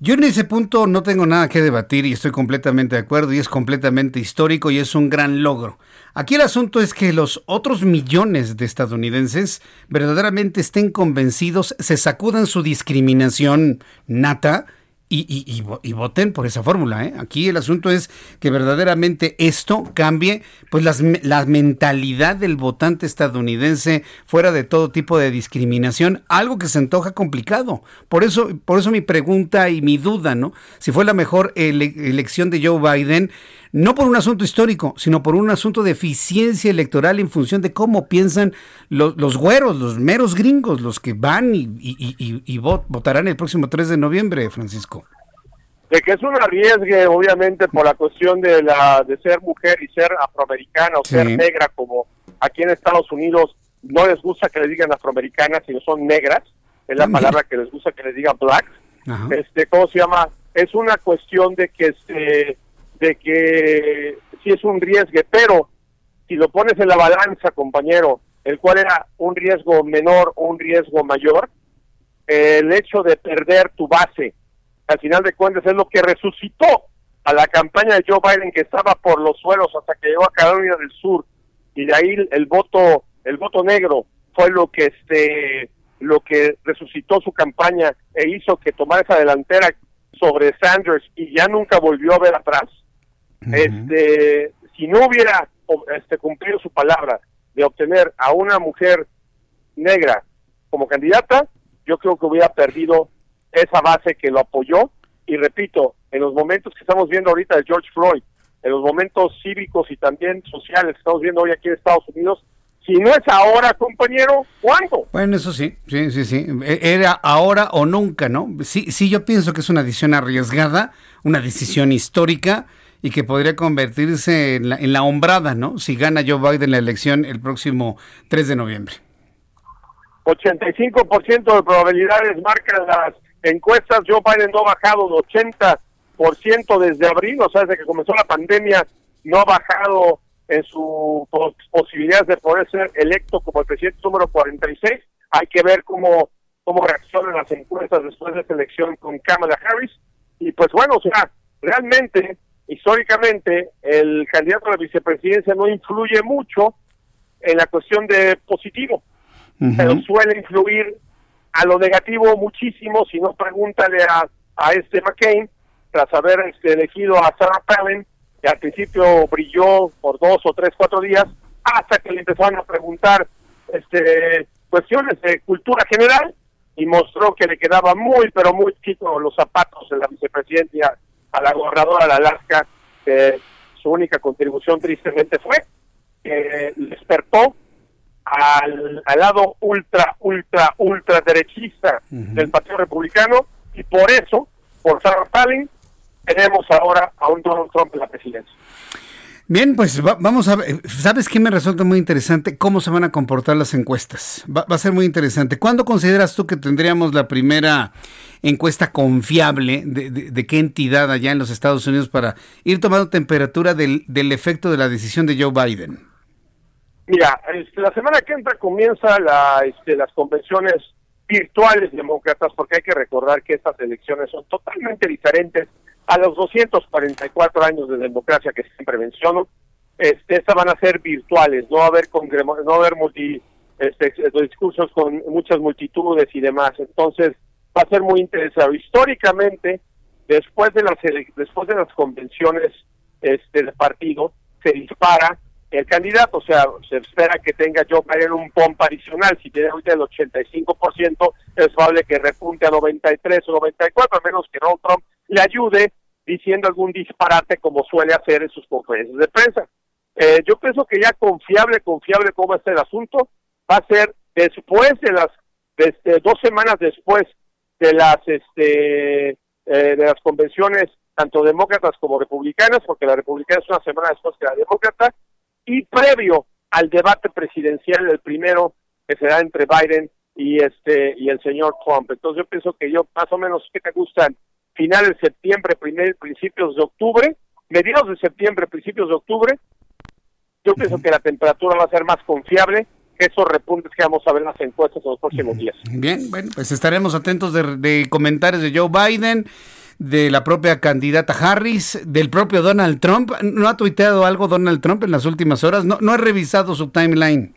Yo en ese punto no tengo nada que debatir y estoy completamente de acuerdo y es completamente histórico y es un gran logro. Aquí el asunto es que los otros millones de estadounidenses verdaderamente estén convencidos, se sacudan su discriminación nata y, voten por esa fórmula. ¿eh? Aquí el asunto es que verdaderamente esto cambie pues la mentalidad del votante estadounidense fuera de todo tipo de discriminación, algo que se antoja complicado. Por eso, por eso mi pregunta y mi duda, ¿no? Si fue la mejor elección de Joe Biden, no por un asunto histórico, sino por un asunto de eficiencia electoral en función de cómo piensan los, los güeros, los meros gringos, los que van y, y, votarán el próximo 3 de noviembre, Francisco. De que es un arriesgue, obviamente, por la cuestión de, la, de ser mujer y ser afroamericana o ser negra, como aquí en Estados Unidos no les gusta que les digan afroamericanas, sino son negras, es la palabra que les gusta que les digan black. este, ¿cómo se llama? Es una cuestión de que este, de que sí es un riesgo, pero si lo pones en la balanza, compañero, el cual era un riesgo menor o un riesgo mayor, el hecho de perder tu base, al final de cuentas, es lo que resucitó a la campaña de Joe Biden que estaba por los suelos hasta que llegó a Carolina del Sur y de ahí el voto el voto negro fue lo que este lo que resucitó su campaña e hizo que tomara esa delantera sobre Sanders y ya nunca volvió a ver atrás. Este, si no hubiera este cumplido su palabra de obtener a una mujer negra como candidata, yo creo que hubiera perdido esa base que lo apoyó y repito, en los momentos que estamos viendo ahorita de George Floyd, en los momentos cívicos y también sociales que estamos viendo hoy aquí en Estados Unidos, si no es ahora, compañero, ¿cuándo? Bueno, eso sí, sí, sí, sí. E, era ahora o nunca, ¿no? Sí, sí, yo pienso que es una decisión arriesgada, una decisión histórica y que podría convertirse en la, en la hombrada, ¿no? Si gana Joe Biden la elección el próximo 3 de noviembre. 85% de probabilidades marcan las encuestas. Joe Biden no ha bajado de 80% desde abril, o sea, desde que comenzó la pandemia, no ha bajado en su posibilidades de poder ser electo como el presidente número 46. Hay que ver cómo, cómo reaccionan las encuestas después de esta elección con Kamala Harris. Y pues bueno, o sea, realmente, históricamente, el candidato a la vicepresidencia no influye mucho en la cuestión de positivo, pero suele influir a lo negativo muchísimo, si no pregúntale a, a este McCain, tras haber este, elegido a Sarah Palin, que al principio brilló por dos o tres, cuatro días, hasta que le empezaron a preguntar este, cuestiones de cultura general y mostró que le quedaba muy, pero muy chico los zapatos de la vicepresidencia a la gobernadora de Alaska, que su única contribución tristemente fue que despertó al, al lado ultra, ultra, ultra derechista del Partido Republicano y por eso, por Sarah Palin, tenemos ahora a un Donald Trump en la presidencia. Bien, pues vamos a ver, ¿sabes qué me resulta muy interesante? ¿Cómo se van a comportar las encuestas? Va, a ser muy interesante. ¿Cuándo consideras tú que tendríamos la primera encuesta confiable de, qué entidad allá en los Estados Unidos para ir tomando temperatura del, del efecto de la decisión de Joe Biden? Mira, este, la semana que entra comienza la, este, las convenciones virtuales demócratas, porque hay que recordar que estas elecciones son totalmente diferentes a los 244 años de democracia que siempre menciono, este, estas van a ser virtuales, no va a haber no haber multi, este, discursos con muchas multitudes y demás. Entonces va a ser muy interesante. Históricamente, después de las después de las convenciones este, del partido, se dispara el candidato, o sea, se espera que tenga Joe Biden un pompa adicional, si tiene ahorita el 85%, es probable que repunte a 93 o 94, a menos que Donald Trump le ayude diciendo algún disparate como suele hacer en sus conferencias de prensa. Eh, yo pienso que ya confiable, confiable cómo está el asunto, va a ser después de las, este, dos semanas después de las, este, eh, de las convenciones tanto demócratas como republicanas, porque la republicana es una semana después que la demócrata, y previo al debate presidencial, el primero que será entre Biden y este y el señor Trump. Entonces yo pienso que yo más o menos que te gustan finales de septiembre, primer, principios de octubre, mediados de septiembre, principios de octubre, yo pienso que la temperatura va a ser más confiable que esos repuntes que vamos a ver en las encuestas en los próximos días. Bien, bueno, pues estaremos atentos de, de comentarios de Joe Biden de la propia candidata Harris, del propio Donald Trump. ¿No ha tuiteado algo Donald Trump en las últimas horas? No, no he revisado su timeline.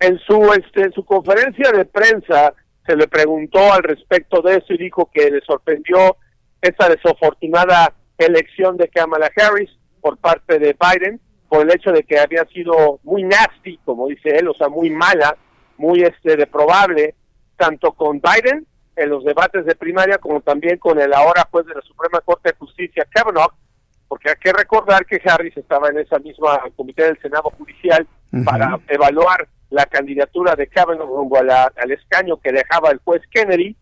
En su, este, en su conferencia de prensa se le preguntó al respecto de eso y dijo que le sorprendió esa desafortunada elección de Kamala Harris por parte de Biden por el hecho de que había sido muy nasty, como dice él, o sea, muy mala, muy este probable tanto con Biden en los debates de primaria como también con el ahora juez de la Suprema Corte de Justicia Kavanaugh, porque hay que recordar que Harris estaba en esa misma comité del Senado Judicial para evaluar la candidatura de Kavanaugh rumbo al escaño que dejaba el juez Kennedy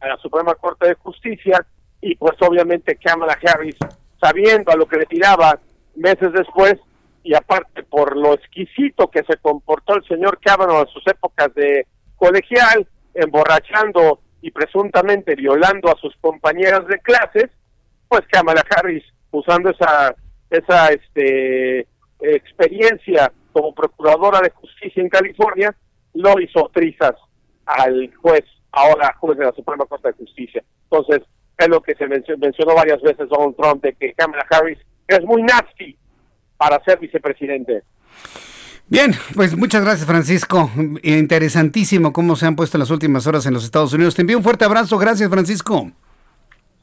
a la Suprema Corte de Justicia y pues obviamente Kamala Harris sabiendo a lo que le tiraba meses después y aparte por lo exquisito que se comportó el señor Kavanaugh en sus épocas de colegial, emborrachando y presuntamente violando a sus compañeras de clases, pues Kamala Harris usando esa esa este experiencia como procuradora de justicia en California lo hizo trizas al juez, ahora juez de la Suprema Corte de Justicia. Entonces, es lo que se mencionó varias veces Donald Trump de que Kamala Harris es muy nasty para ser vicepresidente. Bien, pues muchas gracias Francisco. Interesantísimo cómo se han puesto en las últimas horas en los Estados Unidos. Te envío un fuerte abrazo. Gracias Francisco.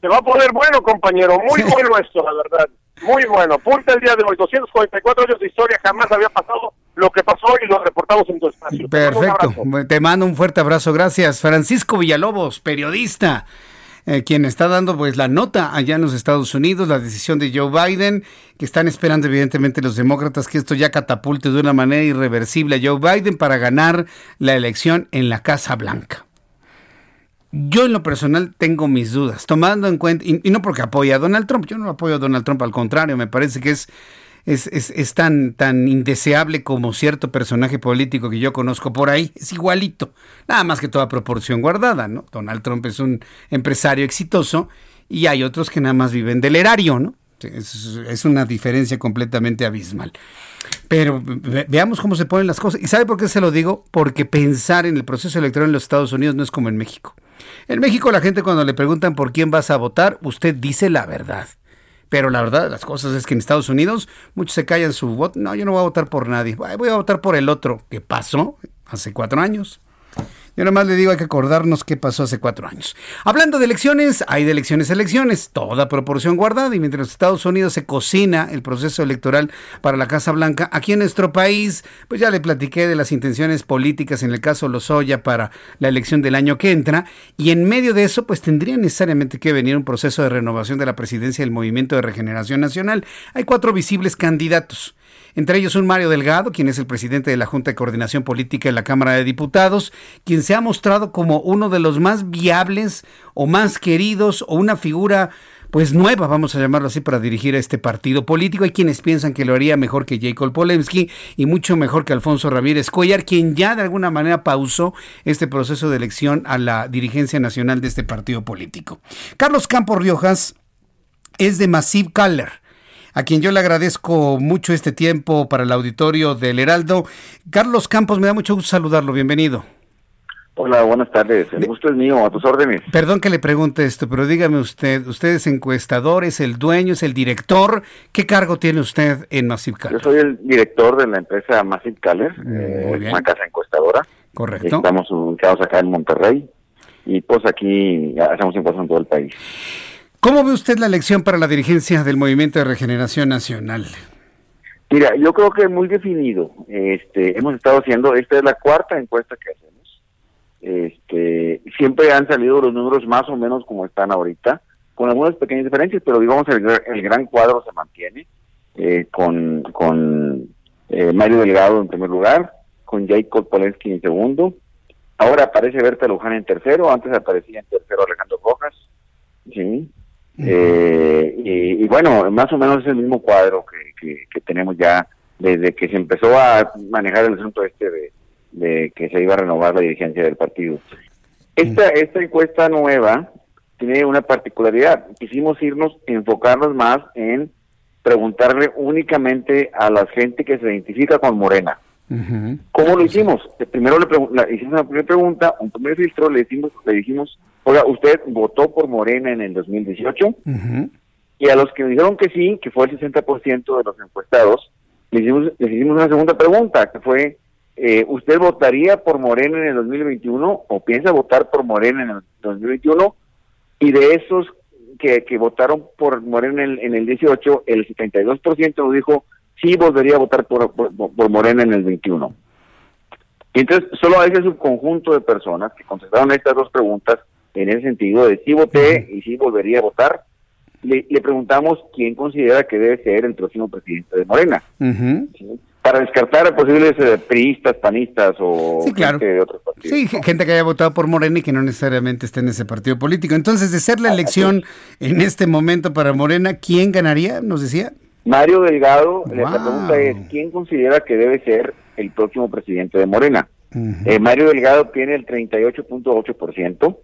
Se va a poner bueno, compañero. Muy *laughs* bueno esto, la verdad. Muy bueno. Punta el día de hoy. 244 años de historia. Jamás había pasado lo que pasó y lo reportamos en tu espacio. Perfecto. Te mando un fuerte abrazo. Gracias. Francisco Villalobos, periodista. Eh, quien está dando pues la nota allá en los Estados Unidos, la decisión de Joe Biden, que están esperando evidentemente los demócratas que esto ya catapulte de una manera irreversible a Joe Biden para ganar la elección en la Casa Blanca. Yo en lo personal tengo mis dudas, tomando en cuenta, y, no porque apoya a Donald Trump, yo no apoyo a Donald Trump, al contrario, me parece que es, es, es, tan, tan indeseable como cierto personaje político que yo conozco por ahí, es igualito, nada más que toda proporción guardada, ¿no? Donald Trump es un empresario exitoso y hay otros que nada más viven del erario, ¿no? Es una diferencia completamente abismal. Pero veamos cómo se ponen las cosas. ¿Y sabe por qué se lo digo? Porque pensar en el proceso electoral en los Estados Unidos no es como en México. En México la gente cuando le preguntan por quién vas a votar, usted dice la verdad. Pero la verdad de las cosas es que en Estados Unidos muchos se callan su voto. No, yo no voy a votar por nadie. Voy a votar por el otro que pasó hace cuatro años. Yo nomás le digo, hay que acordarnos qué pasó hace cuatro años. Hablando de elecciones, hay de elecciones a elecciones, toda proporción guardada. Y mientras Estados Unidos se cocina el proceso electoral para la Casa Blanca, aquí en nuestro país, pues ya le platiqué de las intenciones políticas en el caso Lozoya para la elección del año que entra. Y en medio de eso, pues tendría necesariamente que venir un proceso de renovación de la presidencia del Movimiento de Regeneración Nacional. Hay cuatro visibles candidatos entre ellos un Mario Delgado, quien es el presidente de la Junta de Coordinación Política de la Cámara de Diputados, quien se ha mostrado como uno de los más viables o más queridos o una figura pues nueva, vamos a llamarlo así, para dirigir a este partido político. Hay quienes piensan que lo haría mejor que Jacob Polemski y mucho mejor que Alfonso Ramírez Cuellar, quien ya de alguna manera pausó este proceso de elección a la dirigencia nacional de este partido político. Carlos Campos Riojas es de Massive Caller a quien yo le agradezco mucho este tiempo para el auditorio del Heraldo. Carlos Campos, me da mucho gusto saludarlo, bienvenido. Hola, buenas tardes. El gusto es mío, a tus órdenes. Perdón que le pregunte esto, pero dígame usted, usted es encuestador, es el dueño, es el director. ¿Qué cargo tiene usted en Massive Caller? Yo soy el director de la empresa Massive Caller, eh, una casa encuestadora. Correcto. Estamos ubicados acá en Monterrey y pues aquí hacemos encuestas en todo el país. ¿Cómo ve usted la elección para la dirigencia del Movimiento de Regeneración Nacional? Mira, yo creo que es muy definido. Este, hemos estado haciendo, esta es la cuarta encuesta que hacemos. Este, siempre han salido los números más o menos como están ahorita, con algunas pequeñas diferencias, pero digamos el, gran cuadro se mantiene eh, con, con eh, Mario Delgado en primer lugar, con Jacob Polensky en segundo. Ahora aparece Berta Luján en tercero, antes aparecía en tercero Alejandro Rojas. Sí. Eh, y, bueno, más o menos es el mismo cuadro que, que, tenemos ya desde que se empezó a manejar el asunto este de, que se iba a renovar la dirigencia del partido. Esta, esta encuesta nueva tiene una particularidad. Quisimos irnos, enfocarnos más en preguntarle únicamente a la gente que se identifica con Morena. ¿Cómo lo hicimos? Primero le hicimos una primera pregunta, un primer filtro, le, decimos, le dijimos Oiga, usted votó por Morena en el 2018 y a los que dijeron que sí, que fue el 60% de los encuestados, le hicimos, hicimos una segunda pregunta, que fue, eh, ¿usted votaría por Morena en el 2021 o piensa votar por Morena en el 2021? Y de esos que, que votaron por Morena en el, en el 18, el 72% nos dijo, sí volvería a votar por, por, por Morena en el 21. Y entonces, solo a ese subconjunto de personas que contestaron estas dos preguntas, en ese sentido de si voté y si volvería a votar. Le, preguntamos quién considera que debe ser el próximo presidente de Morena. Para descartar a posibles eh, priistas, panistas o gente de otros partidos. Sí, gente que haya votado por Morena y que no necesariamente esté en ese partido político. Entonces, de ser la ah, elección en este momento para Morena, ¿quién ganaría? Nos decía. Mario Delgado, la pregunta es, ¿quién considera que debe ser el próximo presidente de Morena? Eh, Mario Delgado tiene el 38.8%,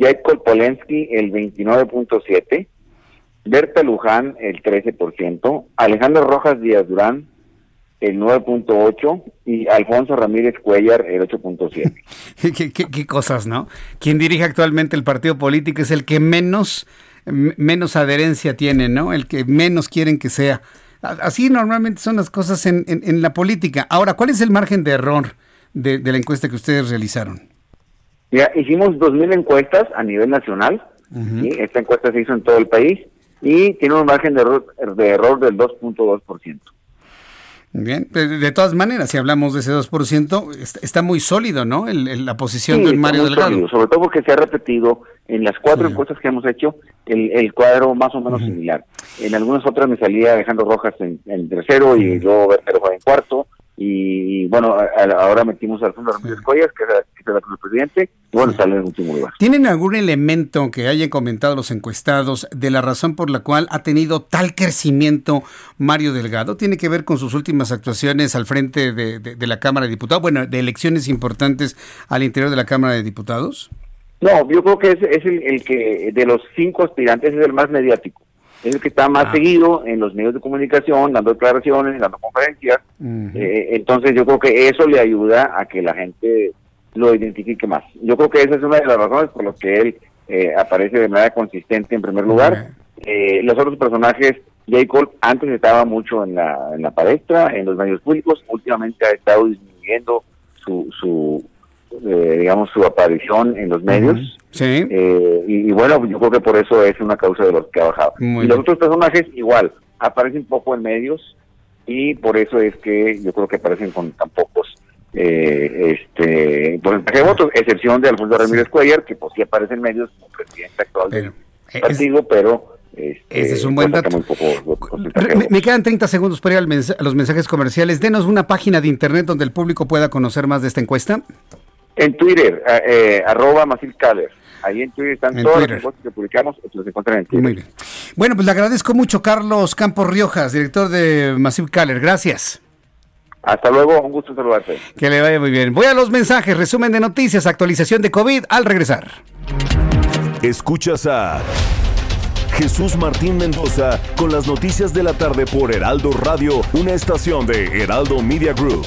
Jacob Polensky el 29.7%, Berta Luján el 13%, Alejandro Rojas Díaz Durán el 9.8 y Alfonso Ramírez Cuellar el 8.7. *laughs* ¿Qué, qué, qué, cosas, ¿no? Quien dirige actualmente el partido político es el que menos, menos adherencia tiene, ¿no? El que menos quieren que sea. Así normalmente son las cosas en, en, la política. Ahora, ¿cuál es el margen de error de, de la encuesta que ustedes realizaron? Ya, hicimos 2.000 encuestas a nivel nacional. Esta encuesta se hizo en todo el país y tiene un margen de error, de error del 2.2%. Bien, de todas maneras, si hablamos de ese 2%, está muy sólido, ¿no? El, la posición de Mario Delgado. sobre todo porque se ha repetido en las cuatro encuestas que hemos hecho el, cuadro más o menos similar. En algunas otras me salía Alejandro Rojas en, tercero y luego Bertero en cuarto y bueno, ahora metimos a Alfonso Ramírez Collas, que es el presidente, y bueno, sale en último lugar. ¿Tienen algún elemento que hayan comentado los encuestados de la razón por la cual ha tenido tal crecimiento Mario Delgado? ¿Tiene que ver con sus últimas actuaciones al frente de, la Cámara de Diputados? Bueno, de elecciones importantes al interior de la Cámara de Diputados. No, yo creo que es, es el, el que de los cinco aspirantes es el más mediático es el que está más ah. seguido en los medios de comunicación, dando declaraciones, dando conferencias. Eh, entonces yo creo que eso le ayuda a que la gente lo identifique más. Yo creo que esa es una de las razones por las que él eh, aparece de manera consistente en primer lugar. Eh, los otros personajes, J. Cole antes estaba mucho en la, en la palestra, en los medios públicos, últimamente ha estado disminuyendo su, su digamos, su aparición en los medios. Sí. Eh, y, bueno, yo creo que por eso es una causa de los que ha bajado. y los otros personajes igual, aparecen poco en medios y por eso es que yo creo que aparecen con tan pocos eh, este porcentaje de votos, excepción de Alfonso Ramírez Cuellar, que pues sí aparece en medios como presidente actual del partido, pero... Este, ese es un buen dato. me, quedan 30 segundos para ir a los mensajes comerciales. Denos una página de internet donde el público pueda conocer más de esta encuesta. En Twitter, eh, arroba Masil Caller. Ahí en Twitter están todas las cosas que publicamos, los encuentran en Twitter. Muy bien. Bueno, pues le agradezco mucho Carlos Campos Riojas, director de Massive Caller. Gracias. Hasta luego, un gusto saludarte. Que le vaya muy bien. Voy a los mensajes, resumen de noticias, actualización de COVID al regresar. Escuchas a Jesús Martín Mendoza con las noticias de la tarde por Heraldo Radio, una estación de Heraldo Media Group.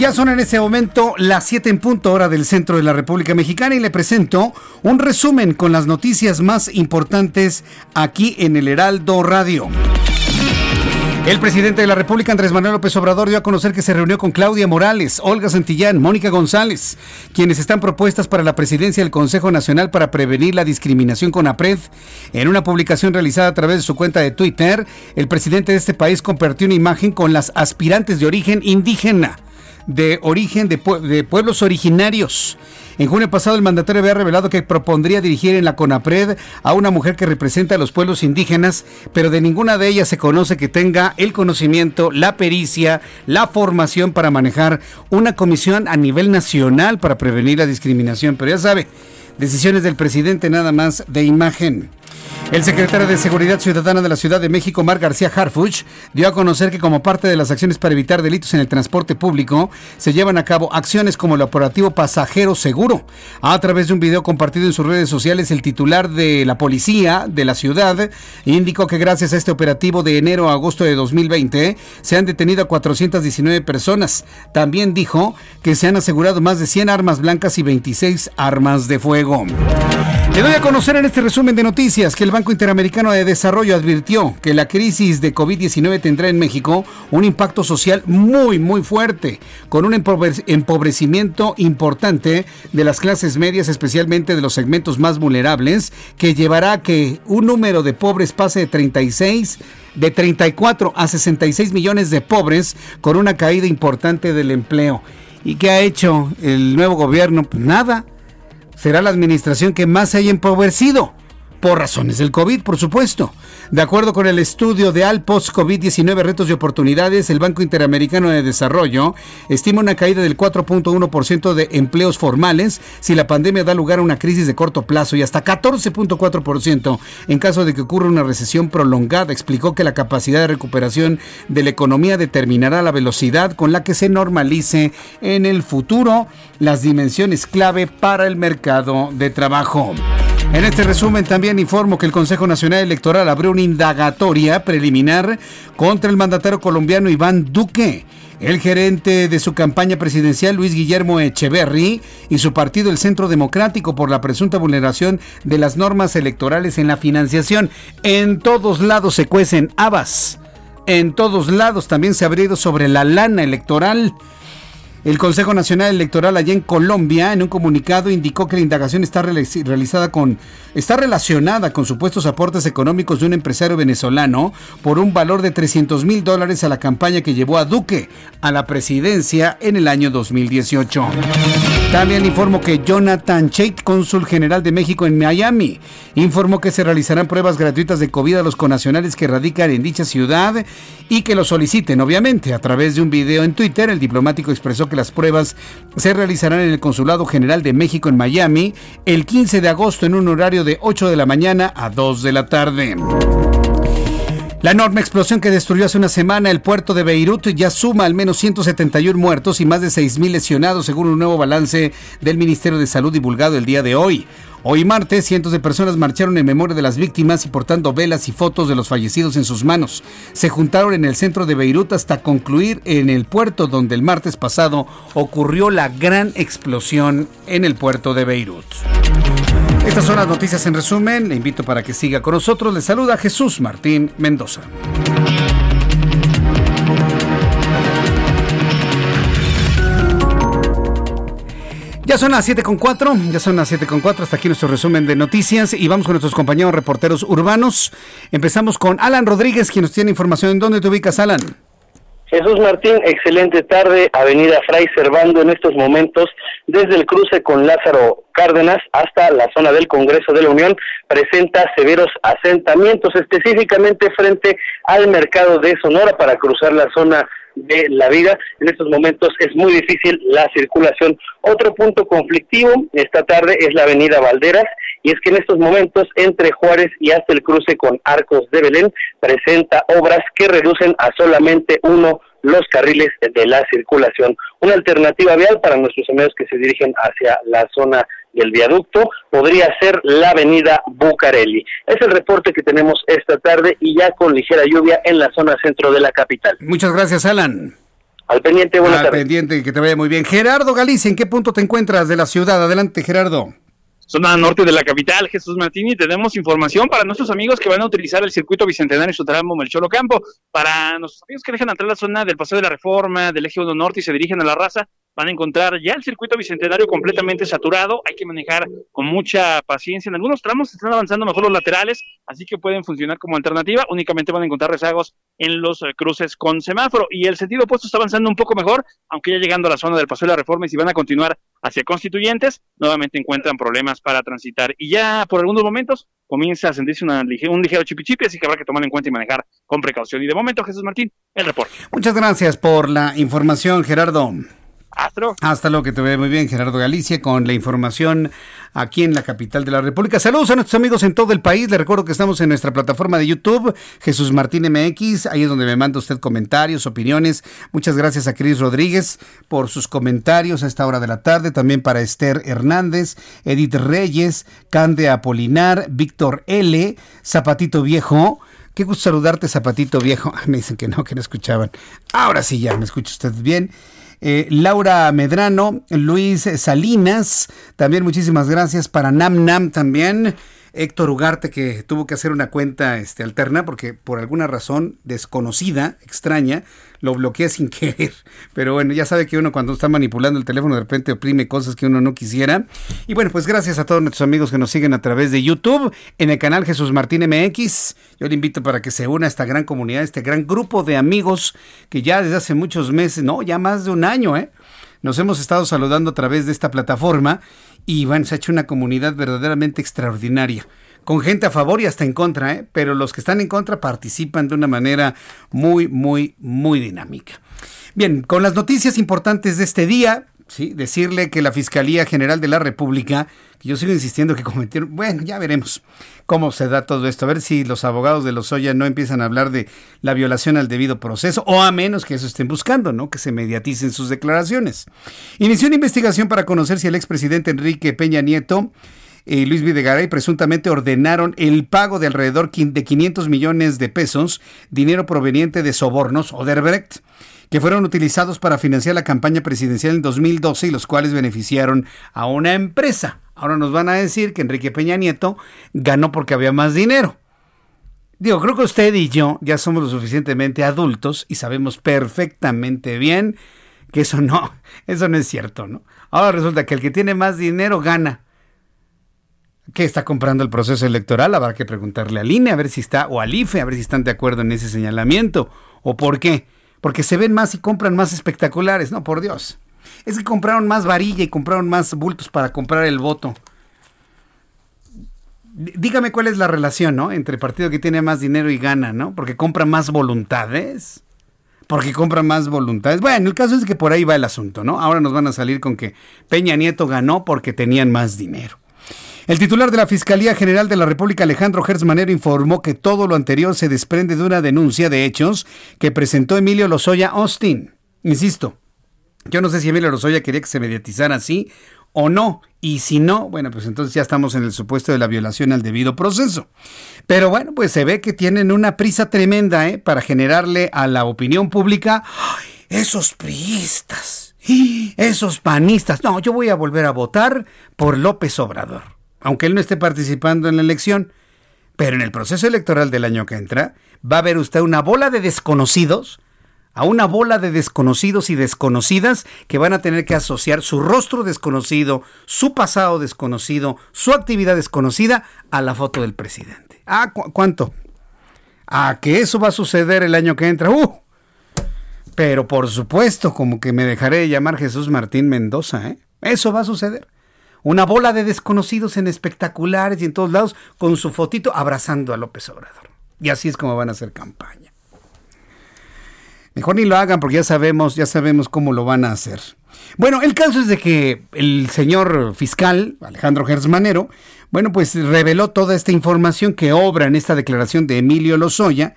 Ya son en este momento las 7 en punto hora del centro de la República Mexicana y le presento un resumen con las noticias más importantes aquí en el Heraldo Radio. El presidente de la República, Andrés Manuel López Obrador, dio a conocer que se reunió con Claudia Morales, Olga Santillán, Mónica González, quienes están propuestas para la presidencia del Consejo Nacional para Prevenir la Discriminación con APRED. En una publicación realizada a través de su cuenta de Twitter, el presidente de este país compartió una imagen con las aspirantes de origen indígena de origen de, pueblos originarios. En junio pasado el mandatario había revelado que propondría dirigir en la CONAPRED a una mujer que representa a los pueblos indígenas, pero de ninguna de ellas se conoce que tenga el conocimiento, la pericia, la formación para manejar una comisión a nivel nacional para prevenir la discriminación. Pero ya sabe, decisiones del presidente nada más de imagen. El secretario de Seguridad Ciudadana de la Ciudad de México, Mar García Harfuch, dio a conocer que como parte de las acciones para evitar delitos en el transporte público, se llevan a cabo acciones como el operativo Pasajero Seguro. A través de un video compartido en sus redes sociales, el titular de la policía de la ciudad indicó que gracias a este operativo de enero a agosto de 2020 se han detenido a 419 personas. También dijo que se han asegurado más de 100 armas blancas y 26 armas de fuego. Le doy a conocer en este resumen de noticias que el Banco Interamericano de Desarrollo advirtió que la crisis de COVID-19 tendrá en México un impacto social muy, muy fuerte, con un empobrecimiento importante de las clases medias, especialmente de los segmentos más vulnerables, que llevará a que un número de pobres pase de 36 de 34 a 66 millones de pobres con una caída importante del empleo. ¿Y qué ha hecho el nuevo gobierno? Pues nada. Será la administración que más se haya empobrecido por razones del COVID, por supuesto. De acuerdo con el estudio de Alpos COVID-19 Retos y Oportunidades, el Banco Interamericano de Desarrollo estima una caída del 4.1% de empleos formales si la pandemia da lugar a una crisis de corto plazo y hasta 14.4% en caso de que ocurra una recesión prolongada. Explicó que la capacidad de recuperación de la economía determinará la velocidad con la que se normalice en el futuro las dimensiones clave para el mercado de trabajo. En este resumen también informo que el Consejo Nacional Electoral abrió una indagatoria preliminar contra el mandatario colombiano Iván Duque. El gerente de su campaña presidencial, Luis Guillermo Echeverry, y su partido, el Centro Democrático, por la presunta vulneración de las normas electorales en la financiación. En todos lados se cuecen habas. En todos lados también se ha abrido sobre la lana electoral. El Consejo Nacional Electoral allá en Colombia, en un comunicado, indicó que la indagación está realizada con, está relacionada con supuestos aportes económicos de un empresario venezolano por un valor de 300 mil dólares a la campaña que llevó a Duque a la presidencia en el año 2018. También informó que Jonathan Chait, cónsul general de México en Miami, informó que se realizarán pruebas gratuitas de COVID a los conacionales que radican en dicha ciudad y que lo soliciten, obviamente. A través de un video en Twitter, el diplomático expresó que las pruebas se realizarán en el Consulado General de México en Miami el 15 de agosto en un horario de 8 de la mañana a 2 de la tarde. La enorme explosión que destruyó hace una semana el puerto de Beirut ya suma al menos 171 muertos y más de 6.000 lesionados según un nuevo balance del Ministerio de Salud divulgado el día de hoy. Hoy martes, cientos de personas marcharon en memoria de las víctimas y portando velas y fotos de los fallecidos en sus manos. Se juntaron en el centro de Beirut hasta concluir en el puerto donde el martes pasado ocurrió la gran explosión en el puerto de Beirut. Estas son las noticias en resumen. Le invito para que siga con nosotros. Le saluda Jesús Martín Mendoza. Ya son las 7.4, ya son las 7.4, hasta aquí nuestro resumen de noticias y vamos con nuestros compañeros reporteros urbanos. Empezamos con Alan Rodríguez, quien nos tiene información. ¿En dónde te ubicas, Alan? Jesús Martín, excelente tarde, Avenida Fray Servando en estos momentos, desde el cruce con Lázaro Cárdenas hasta la zona del Congreso de la Unión, presenta severos asentamientos, específicamente frente al mercado de Sonora para cruzar la zona de la vida. En estos momentos es muy difícil la circulación. Otro punto conflictivo esta tarde es la avenida Valderas y es que en estos momentos entre Juárez y hasta el cruce con Arcos de Belén presenta obras que reducen a solamente uno los carriles de la circulación. Una alternativa vial para nuestros amigos que se dirigen hacia la zona del viaducto podría ser la avenida Bucareli. Es el reporte que tenemos esta tarde y ya con ligera lluvia en la zona centro de la capital. Muchas gracias, Alan. Al pendiente, buenas Al pendiente, que te vaya muy bien. Gerardo Galicia, ¿en qué punto te encuentras de la ciudad? Adelante, Gerardo zona norte de la capital, Jesús Martini, tenemos información para nuestros amigos que van a utilizar el circuito bicentenario su tramo Melcholo Campo. Para nuestros amigos que dejan entrar la zona del Paseo de la Reforma, del Eje 1 Norte y se dirigen a la raza, van a encontrar ya el circuito bicentenario completamente saturado. Hay que manejar con mucha paciencia. En algunos tramos están avanzando mejor los laterales, así que pueden funcionar como alternativa. Únicamente van a encontrar rezagos en los eh, cruces con semáforo. Y el sentido opuesto está avanzando un poco mejor, aunque ya llegando a la zona del Paseo de la Reforma y si van a continuar hacia Constituyentes, nuevamente encuentran problemas para transitar. Y ya por algunos momentos comienza a sentirse una, un ligero chipichipi, así que habrá que tomar en cuenta y manejar con precaución. Y de momento, Jesús Martín, el reporte. Muchas gracias por la información, Gerardo. Hasta luego, que te vea muy bien, Gerardo Galicia, con la información aquí en la capital de la República. Saludos a nuestros amigos en todo el país. Les recuerdo que estamos en nuestra plataforma de YouTube, Jesús Martín MX. Ahí es donde me manda usted comentarios, opiniones. Muchas gracias a Cris Rodríguez por sus comentarios a esta hora de la tarde. También para Esther Hernández, Edith Reyes, Cande Apolinar, Víctor L, Zapatito Viejo. Qué gusto saludarte, Zapatito Viejo. *laughs* Me dicen que no, que no escuchaban. Ahora sí, ya me escucha usted bien. Eh, Laura Medrano, Luis Salinas, también muchísimas gracias para Nam Nam también. Héctor Ugarte que tuvo que hacer una cuenta este, alterna porque por alguna razón desconocida, extraña, lo bloquea sin *laughs* querer. Pero bueno, ya sabe que uno cuando está manipulando el teléfono de repente oprime cosas que uno no quisiera. Y bueno, pues gracias a todos nuestros amigos que nos siguen a través de YouTube, en el canal Jesús Martín MX. Yo le invito para que se una a esta gran comunidad, este gran grupo de amigos que ya desde hace muchos meses, no, ya más de un año, ¿eh? Nos hemos estado saludando a través de esta plataforma y bueno, se ha hecho una comunidad verdaderamente extraordinaria con gente a favor y hasta en contra, ¿eh? pero los que están en contra participan de una manera muy, muy, muy dinámica. Bien, con las noticias importantes de este día, sí, decirle que la Fiscalía General de la República, que yo sigo insistiendo que cometieron, bueno, ya veremos cómo se da todo esto, a ver si los abogados de los Oya no empiezan a hablar de la violación al debido proceso, o a menos que eso estén buscando, ¿no? Que se mediaticen sus declaraciones. Inició una investigación para conocer si el expresidente Enrique Peña Nieto Luis Videgaray presuntamente ordenaron el pago de alrededor de 500 millones de pesos, dinero proveniente de sobornos o Derbrecht, que fueron utilizados para financiar la campaña presidencial en 2012 y los cuales beneficiaron a una empresa. Ahora nos van a decir que Enrique Peña Nieto ganó porque había más dinero. Digo, creo que usted y yo ya somos lo suficientemente adultos y sabemos perfectamente bien que eso no, *laughs* eso no es cierto, ¿no? Ahora resulta que el que tiene más dinero gana. ¿Qué está comprando el proceso electoral? Habrá que preguntarle al INE a ver si está, o al IFE, a ver si están de acuerdo en ese señalamiento. ¿O por qué? Porque se ven más y compran más espectaculares. No, por Dios. Es que compraron más varilla y compraron más bultos para comprar el voto. Dígame cuál es la relación, ¿no? Entre el partido que tiene más dinero y gana, ¿no? Porque compra más voluntades. Porque compra más voluntades. Bueno, el caso es que por ahí va el asunto, ¿no? Ahora nos van a salir con que Peña Nieto ganó porque tenían más dinero. El titular de la Fiscalía General de la República, Alejandro Gertz Manero, informó que todo lo anterior se desprende de una denuncia de hechos que presentó Emilio Lozoya Austin. Insisto, yo no sé si Emilio Lozoya quería que se mediatizara así o no. Y si no, bueno, pues entonces ya estamos en el supuesto de la violación al debido proceso. Pero bueno, pues se ve que tienen una prisa tremenda ¿eh? para generarle a la opinión pública esos priistas, esos panistas. No, yo voy a volver a votar por López Obrador aunque él no esté participando en la elección. Pero en el proceso electoral del año que entra, va a ver usted una bola de desconocidos, a una bola de desconocidos y desconocidas que van a tener que asociar su rostro desconocido, su pasado desconocido, su actividad desconocida a la foto del presidente. ¿Ah, cuánto? ¿A que eso va a suceder el año que entra? ¡Uh! Pero por supuesto, como que me dejaré llamar Jesús Martín Mendoza, ¿eh? Eso va a suceder una bola de desconocidos en espectaculares y en todos lados con su fotito abrazando a López Obrador. Y así es como van a hacer campaña. Mejor ni lo hagan porque ya sabemos, ya sabemos cómo lo van a hacer. Bueno, el caso es de que el señor fiscal, Alejandro Gersmanero, bueno, pues reveló toda esta información que obra en esta declaración de Emilio Lozoya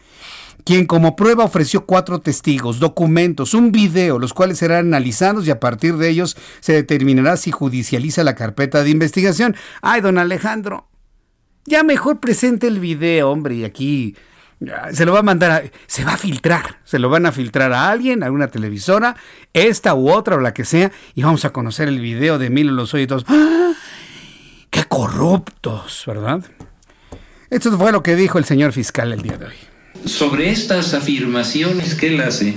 quien como prueba ofreció cuatro testigos, documentos, un video, los cuales serán analizados y a partir de ellos se determinará si judicializa la carpeta de investigación. Ay, don Alejandro, ya mejor presente el video, hombre, y aquí se lo va a mandar, a, se va a filtrar, se lo van a filtrar a alguien, a una televisora, esta u otra o la que sea, y vamos a conocer el video de Emilio los y ¡Ah! ¡Qué corruptos, ¿verdad? Esto fue lo que dijo el señor fiscal el día de hoy sobre estas afirmaciones que él hace,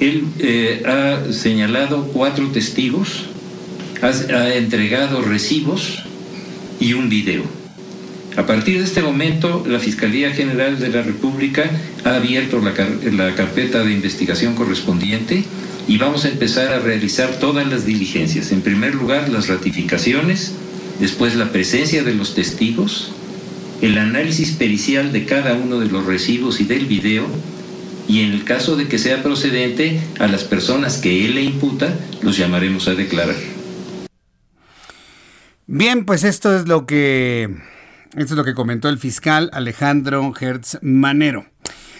él eh, ha señalado cuatro testigos, ha, entregado recibos y un video. A partir de este momento, la Fiscalía General de la República ha abierto la, la carpeta de investigación correspondiente y vamos a empezar a realizar todas las diligencias. En primer lugar, las ratificaciones, después la presencia de los testigos, el análisis pericial de cada uno de los recibos y del video y en el caso de que sea procedente a las personas que él le imputa, los llamaremos a declarar. Bien, pues esto es lo que esto es lo que comentó el fiscal Alejandro Hertz Manero.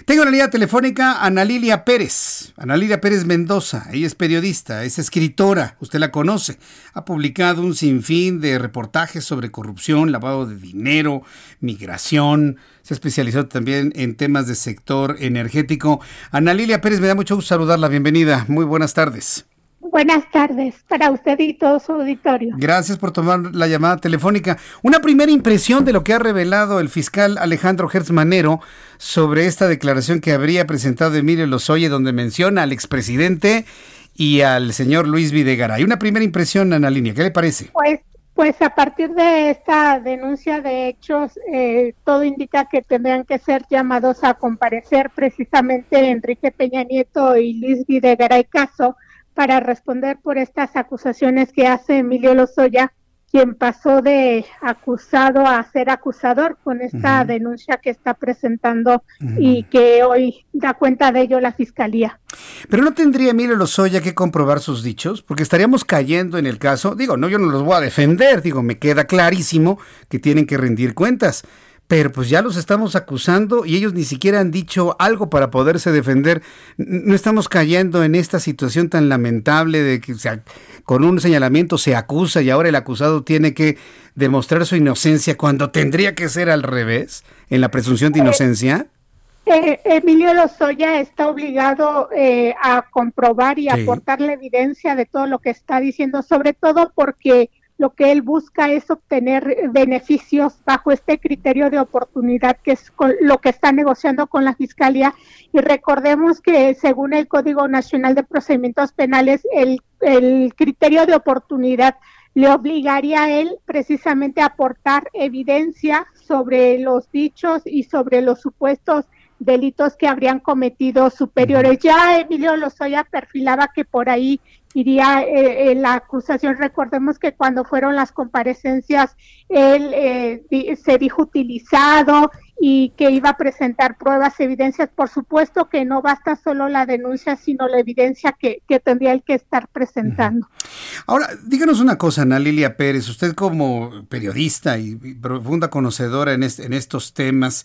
Tengo la línea telefónica Ana Lilia Pérez, Ana Lilia Pérez Mendoza. Ella es periodista, es escritora, usted la conoce. Ha publicado un sinfín de reportajes sobre corrupción, lavado de dinero, migración. Se ha especializado también en temas de sector energético. Ana Lilia Pérez, me da mucho gusto saludarla. Bienvenida. Muy buenas tardes. Buenas tardes para usted y todo su auditorio. Gracias por tomar la llamada telefónica. Una primera impresión de lo que ha revelado el fiscal Alejandro Hertz Manero sobre esta declaración que habría presentado Emilio Lozoya, donde menciona al expresidente y al señor Luis Videgaray. Una primera impresión, Ana Línea, ¿qué le parece? Pues, pues a partir de esta denuncia de hechos, eh, todo indica que tendrán que ser llamados a comparecer precisamente Enrique Peña Nieto y Luis Videgaray Caso para responder por estas acusaciones que hace Emilio Lozoya quien pasó de acusado a ser acusador con esta denuncia que está presentando y que hoy da cuenta de ello la fiscalía. Pero no tendría Emilio Lozoya que comprobar sus dichos, porque estaríamos cayendo en el caso, digo, no, yo no los voy a defender, digo, me queda clarísimo que tienen que rendir cuentas pero pues ya los estamos acusando y ellos ni siquiera han dicho algo para poderse defender. No estamos cayendo en esta situación tan lamentable de que con un señalamiento se acusa y ahora el acusado tiene que demostrar su inocencia cuando tendría que ser al revés, en la presunción de eh, inocencia. Eh, Emilio Lozoya está obligado eh, a comprobar y aportar la evidencia de todo lo que está diciendo, sobre todo porque lo que él busca es obtener beneficios bajo este criterio de oportunidad que es lo que está negociando con la Fiscalía. Y recordemos que según el Código Nacional de Procedimientos Penales, el, el criterio de oportunidad le obligaría a él precisamente a aportar evidencia sobre los dichos y sobre los supuestos delitos que habrían cometido superiores. Ya Emilio Lozoya perfilaba que por ahí iría eh, eh, la acusación. Recordemos que cuando fueron las comparecencias, él eh, se dijo utilizado y que iba a presentar pruebas, evidencias. Por supuesto que no basta solo la denuncia, sino la evidencia que, tendría él que estar presentando. Ahora, díganos una cosa, Ana Lilia Pérez, usted como periodista y, profunda conocedora en, en estos temas,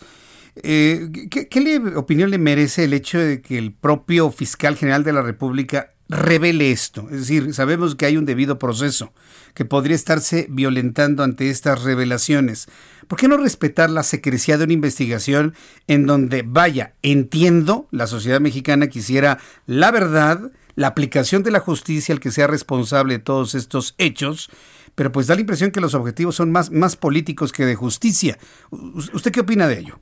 ¿qué, qué opinión le merece el hecho de que el propio fiscal general de la República revele esto. Es decir, sabemos que hay un debido proceso que podría estarse violentando ante estas revelaciones. ¿Por qué no respetar la secrecía de una investigación en donde, vaya, entiendo, la sociedad mexicana quisiera la verdad, la aplicación de la justicia al que sea responsable de todos estos hechos, pero pues da la impresión que los objetivos son más, más políticos que de justicia. ¿Usted qué opina de ello?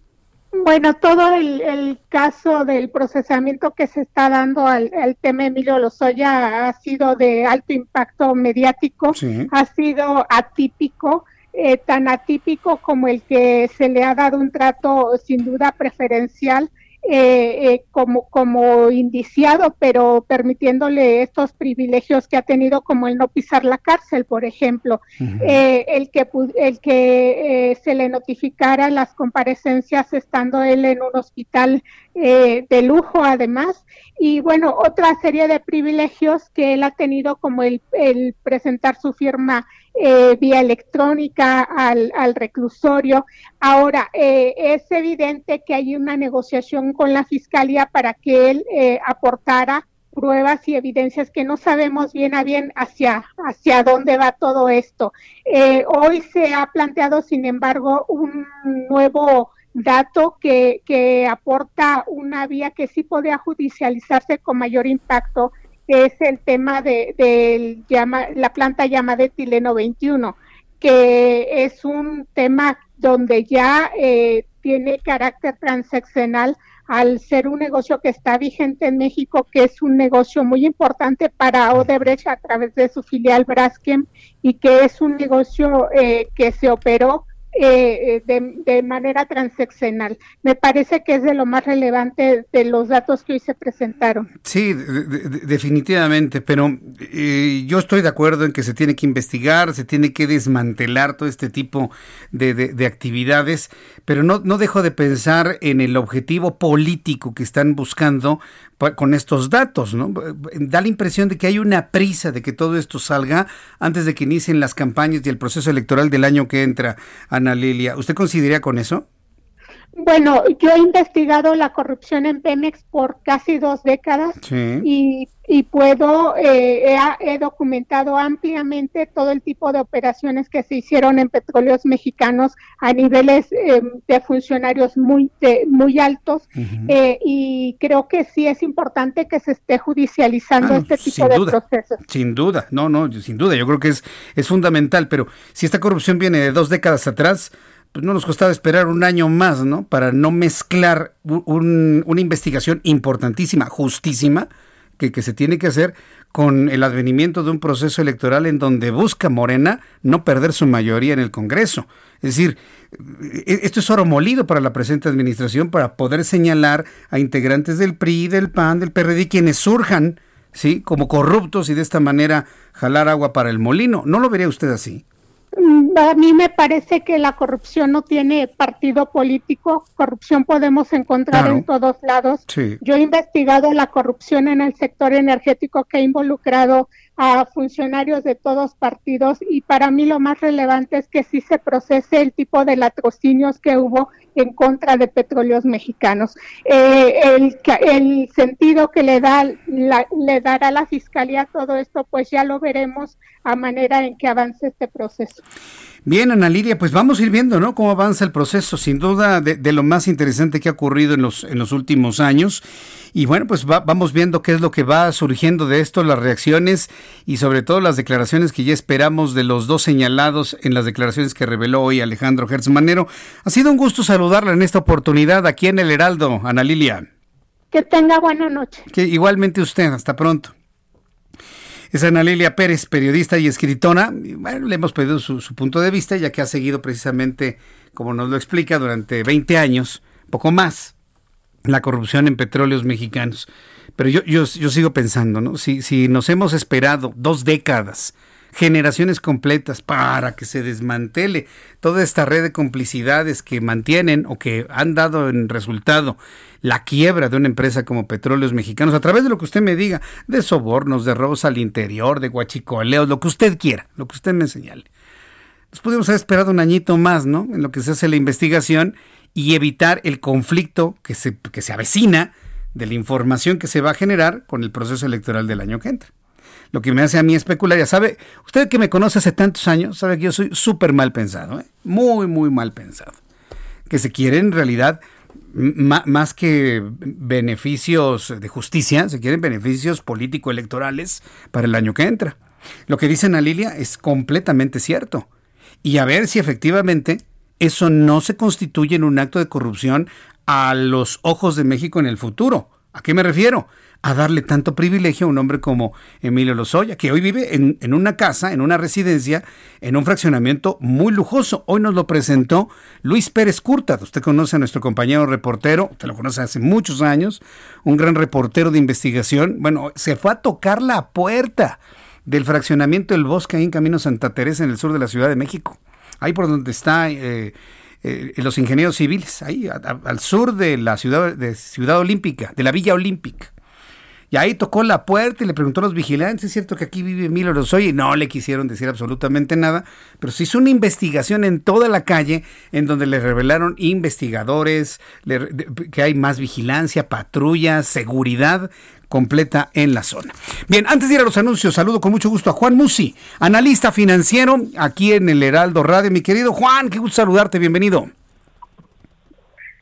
Bueno, todo el, caso del procesamiento que se está dando al, tema Emilio Lozoya ha sido de alto impacto mediático, ha sido atípico, eh, tan atípico como el que se le ha dado un trato sin duda preferencial eh, eh, como, como indiciado, pero permitiéndole estos privilegios que ha tenido, como el no pisar la cárcel, por ejemplo, eh, el que, el que se le notificara las comparecencias estando él en un hospital de lujo, además, y bueno, otra serie de privilegios que él ha tenido, como el, el presentar su firma eh, vía electrónica al, reclusorio. Ahora, eh, es evidente que hay una negociación con la Fiscalía para que él eh, aportara pruebas y evidencias que no sabemos bien a bien hacia, hacia dónde va todo esto. hoy se ha planteado, sin embargo, un nuevo dato que, que aporta una vía que sí podría judicializarse con mayor impacto que es el tema de, llama, la planta llamada etileno 21, que es un tema donde ya eh, tiene carácter transaccional al ser un negocio que está vigente en México, que es un negocio muy importante para Odebrecht a través de su filial Braskem y que es un negocio eh, que se operó eh, de, de, manera transaccional. Me parece que es de lo más relevante de los datos que hoy se presentaron. Sí, definitivamente, pero eh, yo estoy de acuerdo en que se tiene que investigar, se tiene que desmantelar todo este tipo de, de actividades, pero no, no dejo de pensar en el objetivo político que están buscando con estos datos, ¿no? Da la impresión de que hay una prisa de que todo esto salga antes de que inicien las campañas y el proceso electoral del año que entra, Ana Lilia. ¿Usted considera con eso? Bueno, yo he investigado la corrupción en Pemex por casi dos décadas y, puedo, eh, he, documentado ampliamente todo el tipo de operaciones que se hicieron en petróleos mexicanos a niveles em, de funcionarios muy, muy altos eh, y creo que sí es importante que se esté judicializando ah, este tipo de procesos. Sin duda, no, no, sin duda, yo creo que es, es fundamental, pero si esta corrupción viene de dos décadas atrás, pues no nos costaba esperar un año más, ¿no? Para no mezclar una investigación importantísima, justísima, que, se tiene que hacer con el advenimiento de un proceso electoral en donde busca Morena no perder su mayoría en el Congreso. Es decir, e, esto es oro molido para la presente administración para poder señalar a integrantes del PRI, del PAN, del PRD, quienes surjan ¿sí? Como corruptos y de esta manera jalar agua para el molino. ¿No lo vería usted así? Mm, a mí me parece que la corrupción no tiene partido político, corrupción podemos encontrar en todos lados. Yo he investigado la corrupción en el sector energético que ha involucrado a funcionarios de todos partidos y para mí lo más relevante es que sí se procese el tipo de latrocinios que hubo en contra de petróleos mexicanos. Eh, el, el sentido que le da le dará la fiscalía todo esto, pues ya lo veremos a manera en que avance este proceso. Bien, Ana Lidia, pues vamos a ir viendo, ¿no? Cómo avanza el proceso, sin duda de, lo más interesante que ha ocurrido en los, en los últimos años. Y bueno, pues vamos viendo qué es lo que va surgiendo de esto, las reacciones y sobre todo las declaraciones que ya esperamos de los dos señalados en las declaraciones que reveló hoy Alejandro Manero. Ha sido un gusto saludarla en esta oportunidad aquí en el Heraldo, Ana Lilia. Que tenga buena noche. Que igualmente usted, hasta pronto. Es Ana Lilia Pérez, periodista y escritora. bueno, le hemos pedido su, punto de vista, ya que ha seguido precisamente, como nos lo explica, durante 20 años, poco más, la corrupción en petróleos mexicanos. Pero yo, yo, yo sigo pensando, ¿no? Si, si nos hemos esperado dos décadas generaciones completas para que se desmantele toda esta red de complicidades que mantienen o que han dado en resultado la quiebra de una empresa como Petróleos Mexicanos a través de lo que usted me diga, de sobornos, de robos al interior, de guachicoleos, lo que usted quiera, lo que usted me señale. Nos pudimos haber esperado un añito más, ¿no? En lo que se hace la investigación y evitar el conflicto que se, que se avecina de la información que se va a generar con el proceso electoral del año que entra lo que me hace a mí especular. Ya sabe, usted que me conoce hace tantos años, sabe que yo soy súper mal pensado, ¿eh? muy, muy mal pensado. Que se quieren en realidad más que beneficios de justicia, se quieren beneficios político-electorales para el año que entra. Lo que dice Ana Lilia es completamente cierto. Y a ver si efectivamente eso no se constituye en un acto de corrupción a los ojos de México en el futuro. ¿A qué me refiero? A darle tanto privilegio a un hombre como Emilio Lozoya, que hoy vive en, una casa, en una residencia, en un fraccionamiento muy lujoso. Hoy nos lo presentó Luis Pérez Curta. Usted conoce a nuestro compañero reportero, usted lo conoce hace muchos años, un gran reportero de investigación. Bueno, se fue a tocar la puerta del fraccionamiento del Bosque ahí en Camino Santa Teresa, en el sur de la Ciudad de México. Ahí por donde está... Eh, eh, los ingenieros civiles, ahí al sur de la ciudad, de ciudad Olímpica, de la Villa Olímpica. Y ahí tocó la puerta y le preguntó a los vigilantes, ¿es cierto que aquí vive Emilio Lozoya? Y no le quisieron decir absolutamente nada, pero se hizo una investigación en toda la calle en donde le revelaron investigadores, que hay más vigilancia, patrullas, seguridad completa en la zona. Bien, antes de ir a los anuncios, saludo con mucho gusto a Juan Musi, analista financiero aquí en el Heraldo Radio. Mi querido Juan, qué gusto saludarte, bienvenido.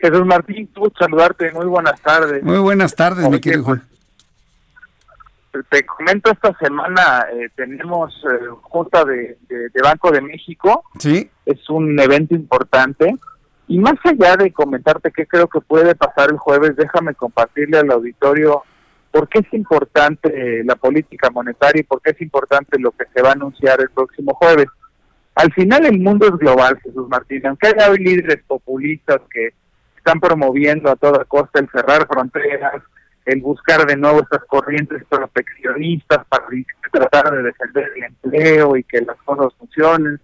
Jesús Martín, qué gusto saludarte, muy buenas tardes. Muy buenas tardes, mi querido Juan te comento, esta semana eh, tenemos eh, Junta de, Banco de México. Sí. Es un evento importante. Y más allá de comentarte qué creo que puede pasar el jueves, déjame compartirle al auditorio por qué es importante la política monetaria y por qué es importante lo que se va a anunciar el próximo jueves. Al final el mundo es global, Jesús Martín. Aunque haya líderes populistas que están promoviendo a toda costa el cerrar fronteras, el buscar de nuevo estas corrientes proteccionistas para tratar de defender el empleo y que las cosas funcionen.